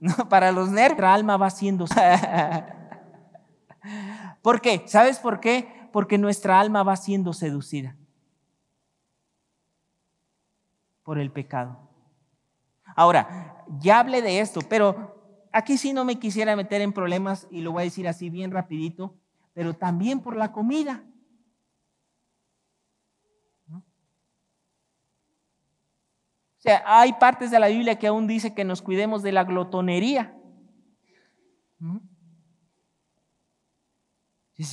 Speaker 2: No, para los nervios, nuestra alma va siendo. ¿Por qué? ¿Sabes por qué? Porque nuestra alma va siendo seducida por el pecado. Ahora, ya hablé de esto, pero aquí sí no me quisiera meter en problemas y lo voy a decir así bien rapidito, pero también por la comida. O sea, hay partes de la Biblia que aún dice que nos cuidemos de la glotonería.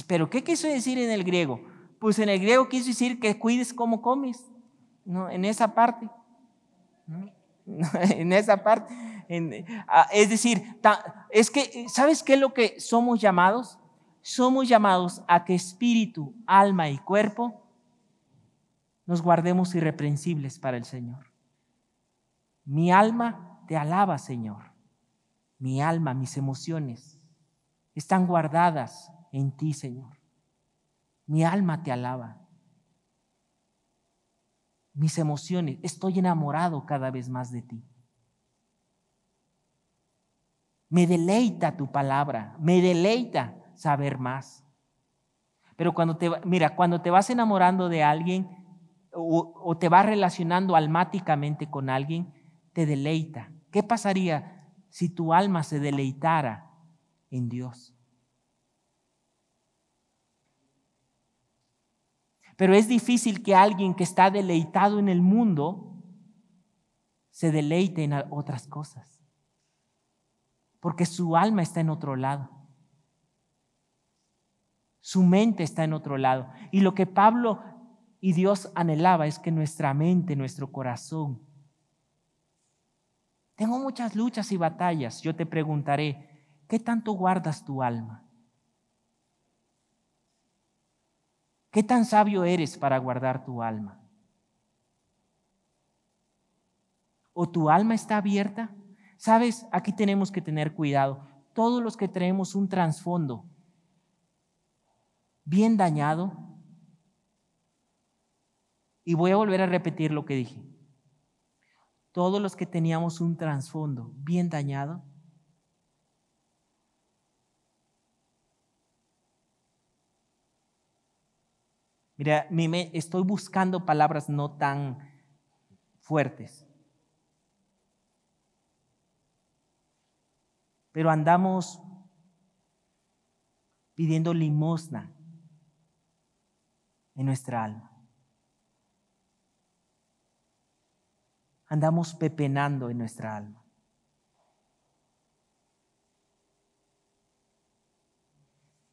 Speaker 2: Pero ¿qué quiso decir en el griego? Pues en el griego quiso decir que cuides cómo comes, ¿no? En esa parte. en esa parte. Ah, es decir, es que, ¿sabes qué es lo que somos llamados? Somos llamados a que espíritu, alma y cuerpo nos guardemos irreprensibles para el Señor. Mi alma te alaba, Señor. Mi alma, mis emociones están guardadas en ti, Señor. Mi alma te alaba. Mis emociones, estoy enamorado cada vez más de ti. Me deleita tu palabra, me deleita saber más. Pero cuando te, mira, cuando te vas enamorando de alguien o, o te vas relacionando almáticamente con alguien, te deleita. ¿Qué pasaría si tu alma se deleitara en Dios? Pero es difícil que alguien que está deleitado en el mundo se deleite en otras cosas. Porque su alma está en otro lado. Su mente está en otro lado. Y lo que Pablo y Dios anhelaba es que nuestra mente, nuestro corazón, tengo muchas luchas y batallas. Yo te preguntaré, ¿qué tanto guardas tu alma? ¿Qué tan sabio eres para guardar tu alma? ¿O tu alma está abierta? Sabes, aquí tenemos que tener cuidado. Todos los que tenemos un trasfondo bien dañado, y voy a volver a repetir lo que dije. Todos los que teníamos un trasfondo bien dañado, Mira, estoy buscando palabras no tan fuertes. Pero andamos pidiendo limosna en nuestra alma. andamos pepenando en nuestra alma.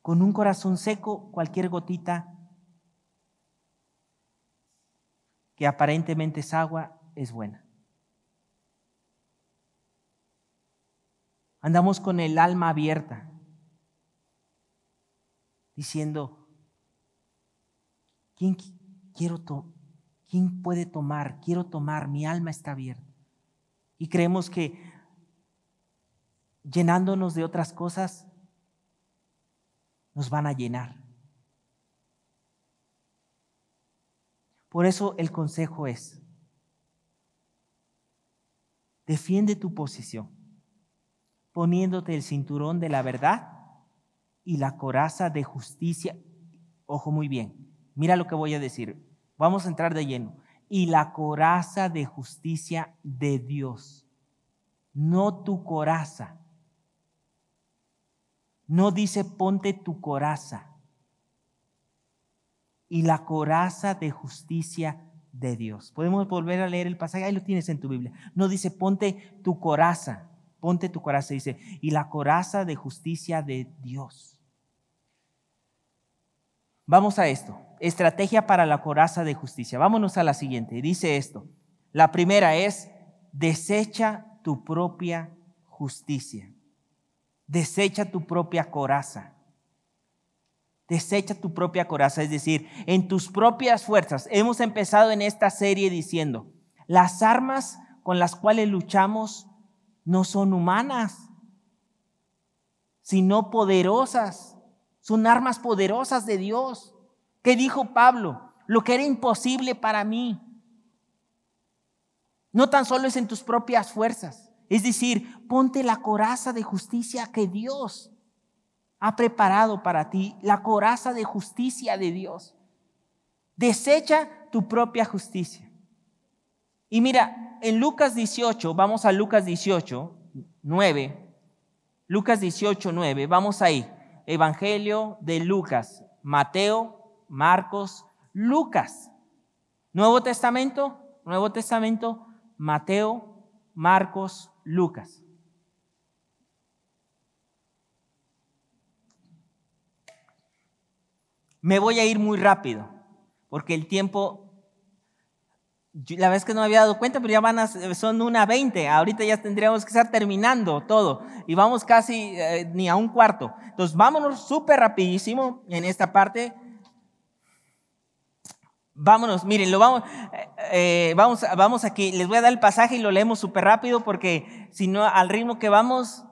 Speaker 2: Con un corazón seco, cualquier gotita que aparentemente es agua es buena. Andamos con el alma abierta, diciendo, ¿quién quiero, ¿Quién puede tomar? Quiero tomar, mi alma está abierta. Y creemos que llenándonos de otras cosas nos van a llenar. Por eso el consejo es, defiende tu posición, poniéndote el cinturón de la verdad y la coraza de justicia. Ojo muy bien, mira lo que voy a decir. Vamos a entrar de lleno. Y la coraza de justicia de Dios, no tu coraza. No dice ponte tu coraza. Y la coraza de justicia de Dios. Podemos volver a leer el pasaje, ahí lo tienes en tu Biblia. No dice ponte tu coraza, ponte tu coraza, dice, y la coraza de justicia de Dios. Vamos a esto. Estrategia para la coraza de justicia. Vámonos a la siguiente. Dice esto. La primera es, desecha tu propia justicia. Desecha tu propia coraza. Desecha tu propia coraza, es decir, en tus propias fuerzas. Hemos empezado en esta serie diciendo, las armas con las cuales luchamos no son humanas, sino poderosas son armas poderosas de Dios. ¿Qué dijo Pablo? Lo que era imposible para mí. No tan solo es en tus propias fuerzas. Es decir, ponte la coraza de justicia que Dios ha preparado para ti, la coraza de justicia de Dios. Desecha tu propia justicia. Y mira, en Lucas 18, vamos a Lucas 18, 9. Lucas 18, 9, vamos ahí. Evangelio de Lucas, Mateo, Marcos, Lucas. Nuevo Testamento, Nuevo Testamento, Mateo, Marcos, Lucas. Me voy a ir muy rápido, porque el tiempo la vez que no me había dado cuenta, pero ya van a, son una 20. Ahorita ya tendríamos que estar terminando todo. Y vamos casi eh, ni a un cuarto. Entonces, vámonos súper rapidísimo en esta parte. Vámonos, miren, lo vamos, eh, eh, vamos, vamos aquí. Les voy a dar el pasaje y lo leemos súper rápido porque si no, al ritmo que vamos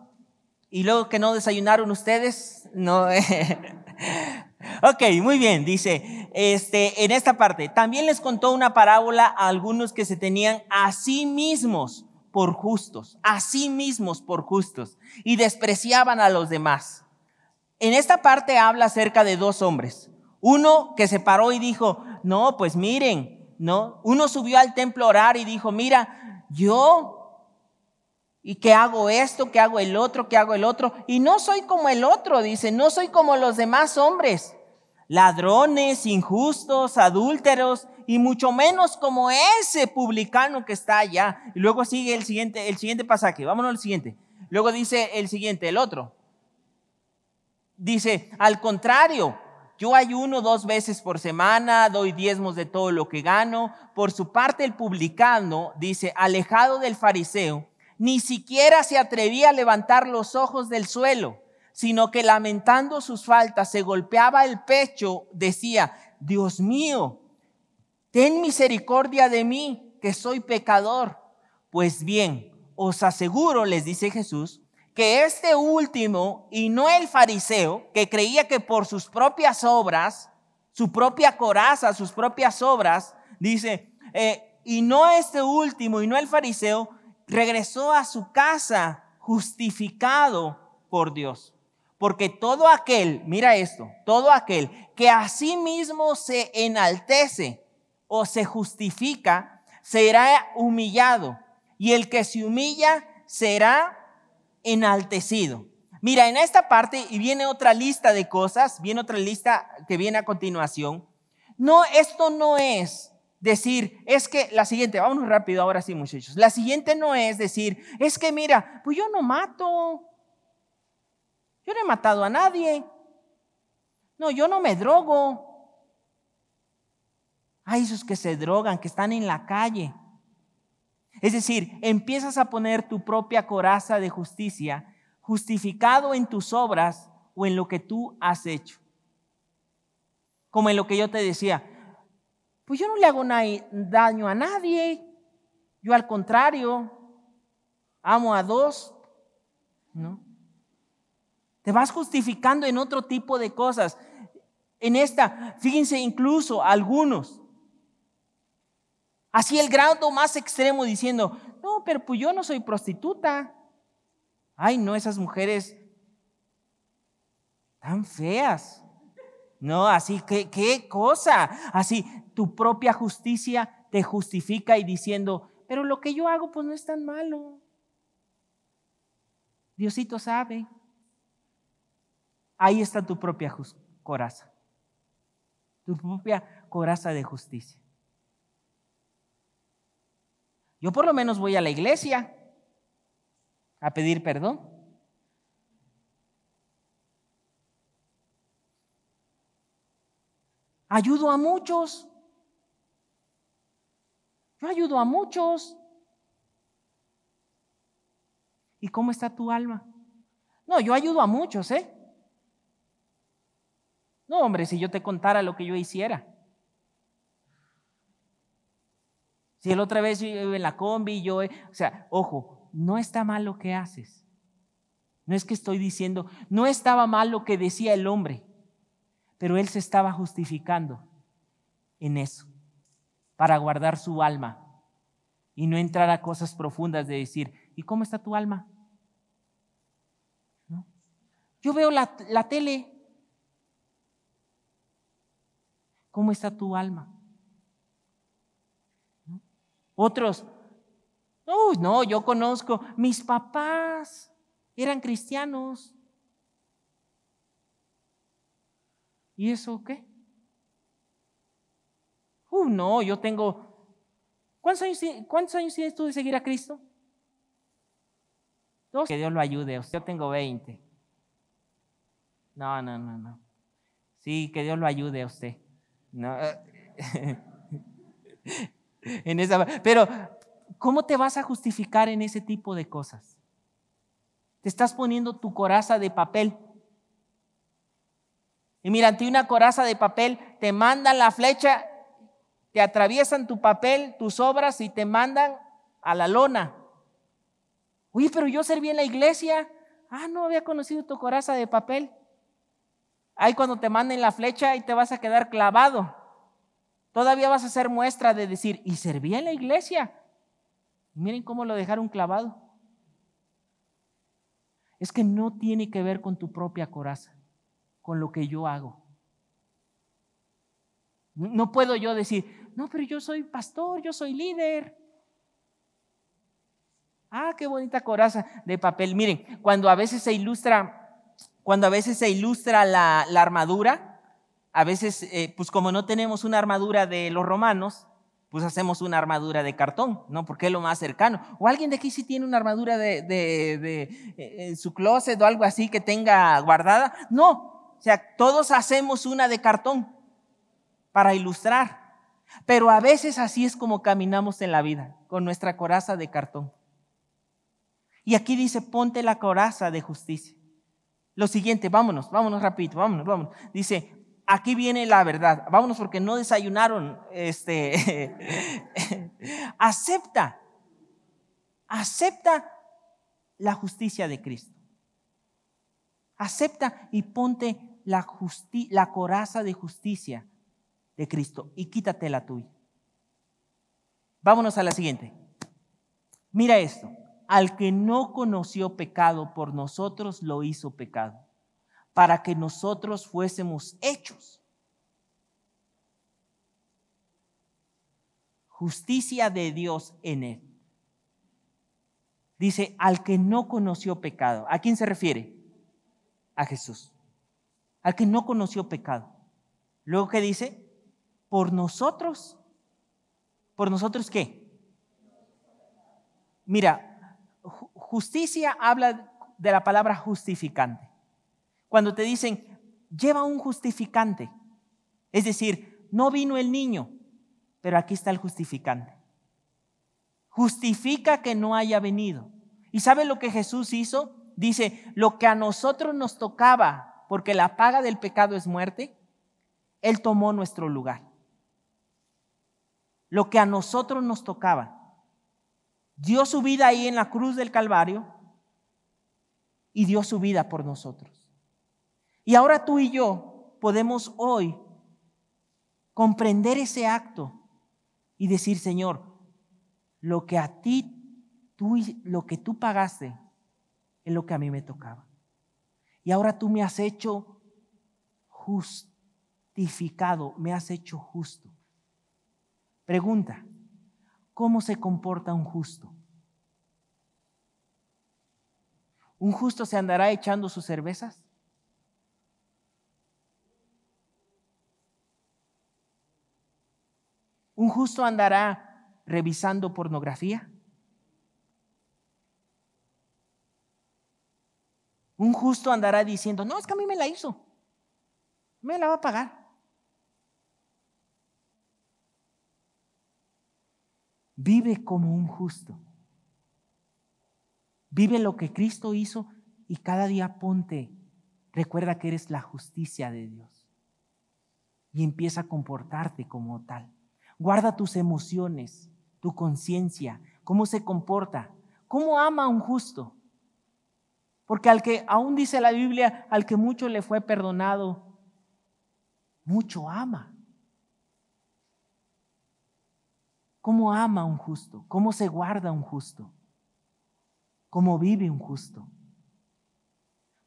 Speaker 2: y luego que no desayunaron ustedes, no. Ok, muy bien, dice, este, en esta parte, también les contó una parábola a algunos que se tenían a sí mismos por justos, a sí mismos por justos, y despreciaban a los demás. En esta parte habla acerca de dos hombres. Uno que se paró y dijo, no, pues miren, no, uno subió al templo a orar y dijo, mira, yo ¿Y qué hago esto? ¿Qué hago el otro? ¿Qué hago el otro? Y no soy como el otro, dice, no soy como los demás hombres, ladrones, injustos, adúlteros, y mucho menos como ese publicano que está allá. Y luego sigue el siguiente, el siguiente pasaje, vámonos al siguiente. Luego dice el siguiente, el otro. Dice, al contrario, yo ayuno dos veces por semana, doy diezmos de todo lo que gano. Por su parte, el publicano dice, alejado del fariseo, ni siquiera se atrevía a levantar los ojos del suelo, sino que lamentando sus faltas se golpeaba el pecho, decía, Dios mío, ten misericordia de mí, que soy pecador. Pues bien, os aseguro, les dice Jesús, que este último y no el fariseo, que creía que por sus propias obras, su propia coraza, sus propias obras, dice, eh, y no este último y no el fariseo, regresó a su casa justificado por Dios. Porque todo aquel, mira esto, todo aquel que a sí mismo se enaltece o se justifica, será humillado. Y el que se humilla será enaltecido. Mira, en esta parte, y viene otra lista de cosas, viene otra lista que viene a continuación. No, esto no es decir, es que la siguiente, vámonos rápido ahora sí, muchachos. La siguiente no es decir, es que mira, pues yo no mato. Yo no he matado a nadie. No, yo no me drogo. Hay esos que se drogan, que están en la calle. Es decir, empiezas a poner tu propia coraza de justicia, justificado en tus obras o en lo que tú has hecho. Como en lo que yo te decía, pues yo no le hago daño a nadie. Yo al contrario, amo a dos. ¿No? Te vas justificando en otro tipo de cosas. En esta, fíjense incluso algunos Así el grado más extremo diciendo, no, pero pues yo no soy prostituta. Ay, no, esas mujeres tan feas. No, así, ¿qué, qué cosa? Así, tu propia justicia te justifica y diciendo, pero lo que yo hago pues no es tan malo. Diosito sabe. Ahí está tu propia coraza. Tu propia coraza de justicia. Yo por lo menos voy a la iglesia a pedir perdón. Ayudo a muchos. Yo ayudo a muchos. ¿Y cómo está tu alma? No, yo ayudo a muchos, ¿eh? No, hombre, si yo te contara lo que yo hiciera. Si el otra vez yo en la combi, yo, o sea, ojo, no está mal lo que haces. No es que estoy diciendo, no estaba mal lo que decía el hombre, pero él se estaba justificando en eso, para guardar su alma y no entrar a cosas profundas de decir, ¿y cómo está tu alma? Yo veo la, la tele. ¿Cómo está tu alma? Otros, uy, no, yo conozco, mis papás eran cristianos. ¿Y eso qué? Uh, no, yo tengo... ¿Cuántos años, ¿Cuántos años tienes tú de seguir a Cristo? Dos. Que Dios lo ayude. Yo tengo 20. No, no, no, no. Sí, que Dios lo ayude a usted. No. en esa, pero, ¿cómo te vas a justificar en ese tipo de cosas? Te estás poniendo tu coraza de papel. Y mira, ante una coraza de papel, te mandan la flecha, te atraviesan tu papel, tus obras y te mandan a la lona. Oye, pero yo serví en la iglesia. Ah, no había conocido tu coraza de papel. Ahí cuando te manden la flecha y te vas a quedar clavado. Todavía vas a hacer muestra de decir, y servía en la iglesia. Miren cómo lo dejaron clavado. Es que no tiene que ver con tu propia coraza, con lo que yo hago. No puedo yo decir, no, pero yo soy pastor, yo soy líder. Ah, qué bonita coraza de papel. Miren, cuando a veces se ilustra, cuando a veces se ilustra la armadura, a veces, eh, pues como no tenemos una armadura de los romanos, pues hacemos una armadura de cartón, ¿no? Porque es lo más cercano. O alguien de aquí sí tiene una armadura de, eh, en su closet o algo así que tenga guardada. No, sea, todos hacemos una de cartón para ilustrar, pero a veces así es como caminamos en la vida, con nuestra coraza de cartón. Y aquí dice, ponte la coraza de justicia. Lo siguiente, vámonos, vámonos rapidito, vámonos, vámonos. Dice, aquí viene la verdad. Vámonos porque no desayunaron. Este, acepta, acepta la justicia de Cristo. Acepta y ponte la, la coraza de justicia de Cristo y quítate la tuya. Vámonos a la siguiente. Mira esto. Al que no conoció pecado por nosotros lo hizo pecado, para que nosotros fuésemos hechos. Justicia de Dios en él. Dice, al que no conoció pecado. ¿A quién se refiere? A Jesús. Al que no conoció pecado. Luego que dice, por nosotros. ¿Por nosotros qué? Mira, justicia habla de la palabra justificante. Cuando te dicen, lleva un justificante. Es decir, no vino el niño, pero aquí está el justificante justifica que no haya venido. ¿Y sabe lo que Jesús hizo? Dice, lo que a nosotros nos tocaba, porque la paga del pecado es muerte, Él tomó nuestro lugar. Lo que a nosotros nos tocaba. Dio su vida ahí en la cruz del Calvario y dio su vida por nosotros. Y ahora tú y yo podemos hoy comprender ese acto y decir, Señor, lo que a ti, tú, lo que tú pagaste, es lo que a mí me tocaba. Y ahora tú me has hecho justificado, me has hecho justo. Pregunta, ¿cómo se comporta un justo? ¿Un justo se andará echando sus cervezas? ¿Un justo andará revisando pornografía? Un justo andará diciendo, no, es que a mí me la hizo, me la va a pagar. Vive como un justo. Vive lo que Cristo hizo y cada día ponte, recuerda que eres la justicia de Dios. Y empieza a comportarte como tal. Guarda tus emociones tu conciencia, cómo se comporta, cómo ama a un justo. Porque al que, aún dice la Biblia, al que mucho le fue perdonado, mucho ama. ¿Cómo ama un justo? ¿Cómo se guarda un justo? ¿Cómo vive un justo?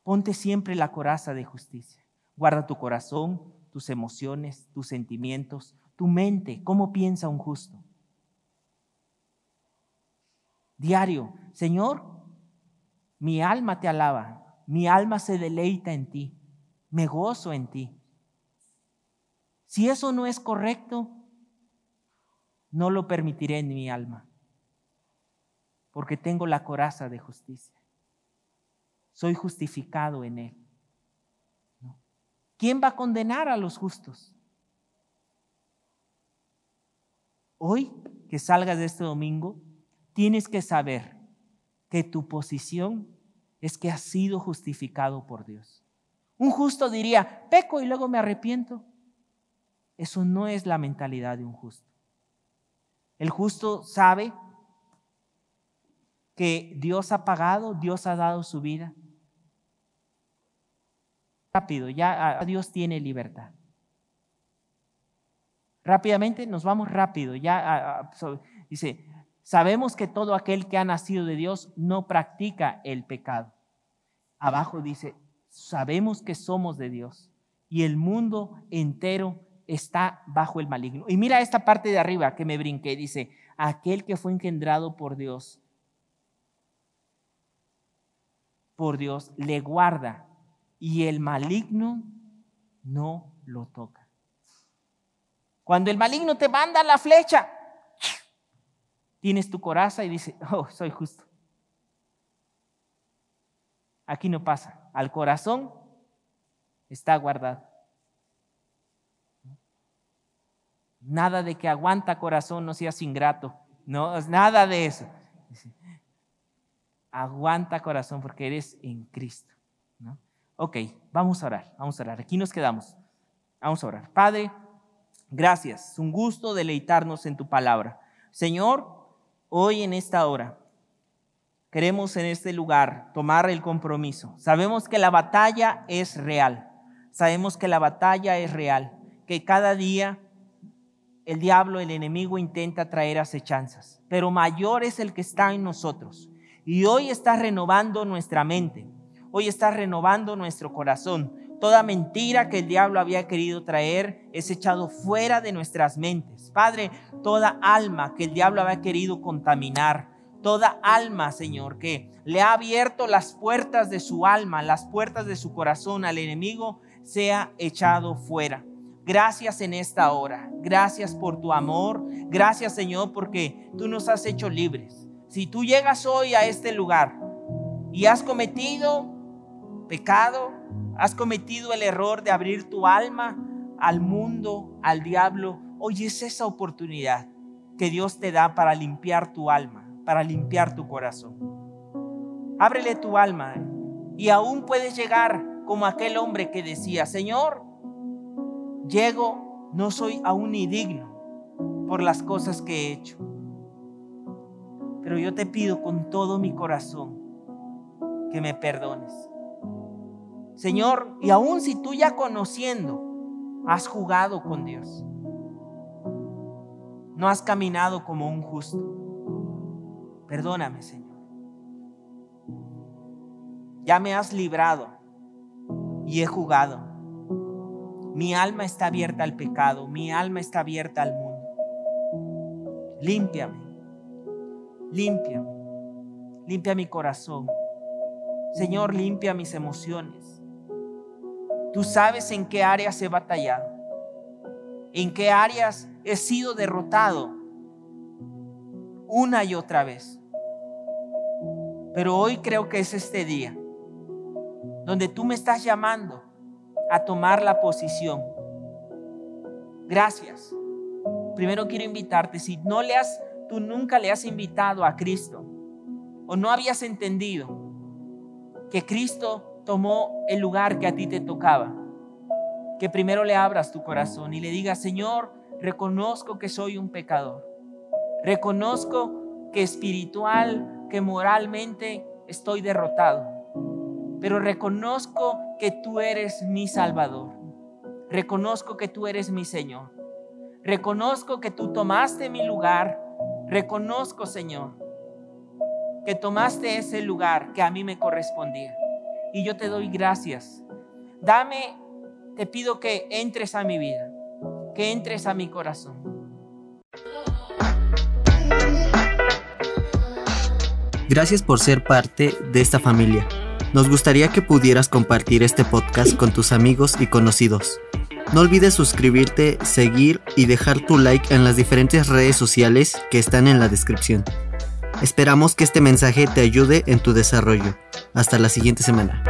Speaker 2: Ponte siempre la coraza de justicia. Guarda tu corazón, tus emociones, tus sentimientos, tu mente, cómo piensa un justo diario, Señor, mi alma te alaba, mi alma se deleita en ti, me gozo en ti. Si eso no es correcto, no lo permitiré en mi alma, porque tengo la coraza de justicia. Soy justificado en él. ¿Quién va a condenar a los justos? Hoy que salgas de este domingo, tienes que saber que tu posición es que has sido justificado por Dios. Un justo diría, peco y luego me arrepiento. Eso no es la mentalidad de un justo. El justo sabe que Dios ha pagado, Dios ha dado su vida. Rápido, ya Dios tiene libertad. Rápidamente, nos vamos rápido. Ya dice, Sabemos que todo aquel que ha nacido de Dios no practica el pecado. Abajo dice, sabemos que somos de Dios y el mundo entero está bajo el maligno. Y mira esta parte de arriba que me brinqué, dice, aquel que fue engendrado por Dios, por Dios, le guarda y el maligno no lo toca. Cuando el maligno te manda la flecha, tienes tu coraza y dices, oh, soy justo. Aquí no pasa. Al corazón está guardado. Nada de que aguanta corazón, no seas ingrato. No, nada de eso. Aguanta corazón porque eres en Cristo. Ok, vamos a orar, vamos a orar. Aquí nos quedamos. Vamos a orar. Padre, gracias. Un gusto deleitarnos en tu palabra. Señor, hoy en esta hora queremos en este lugar tomar el compromiso. Sabemos que la batalla es real. Sabemos que la batalla es real. Que cada día el diablo, el enemigo intenta traer acechanzas. Pero mayor es el que está en nosotros. Y hoy está renovando nuestra mente. Hoy está renovando nuestro corazón. Toda mentira que el diablo había querido traer es echado fuera de nuestras mentes. Padre, toda alma que el diablo había querido contaminar, toda alma, Señor, que le ha abierto las puertas de su alma, las puertas de su corazón al enemigo, sea echado fuera. Gracias en esta hora. Gracias por tu amor. Gracias, Señor, porque tú nos has hecho libres. Si tú llegas hoy a este lugar y has cometido pecado, has cometido el error de abrir tu alma al mundo, al diablo, hoy es esa oportunidad que Dios te da para limpiar tu alma, para limpiar tu corazón. Ábrele tu alma y aún puedes llegar como aquel hombre que decía, Señor, llego, no soy aún ni digno por las cosas que he hecho. Pero yo te pido con todo mi corazón que me perdones. Señor, y aún si tú ya conociendo has jugado con Dios, no has caminado como un justo, perdóname, Señor. Ya me has librado y he jugado. Mi alma está abierta al pecado, mi alma está abierta al mundo. Límpiame, límpiame, limpia mi corazón. Señor, limpia mis emociones. Tú sabes en qué áreas he batallado, en qué áreas he sido derrotado una y otra vez. Pero hoy creo que es este día donde tú me estás llamando a tomar la posición. Gracias. Primero quiero invitarte, si no le has, tú nunca le has invitado a Cristo o no habías entendido que Cristo tomó el lugar que a ti te tocaba. Que primero le abras tu corazón y le digas, Señor, reconozco que soy un pecador. Reconozco que espiritual, que moralmente estoy derrotado. Pero reconozco que tú eres mi Salvador. Reconozco que tú eres mi Señor. Reconozco que tú tomaste mi lugar. Reconozco, Señor, que tomaste ese lugar que a mí me correspondía y yo te doy gracias. Dame, te pido que entres a mi vida, que entres a mi corazón.
Speaker 1: Gracias por ser parte de esta familia. Nos gustaría que pudieras compartir este podcast con tus amigos y conocidos. No olvides suscribirte, seguir y dejar tu like en las diferentes redes sociales que están en la descripción. Esperamos que este mensaje te ayude en tu desarrollo. Hasta la siguiente semana.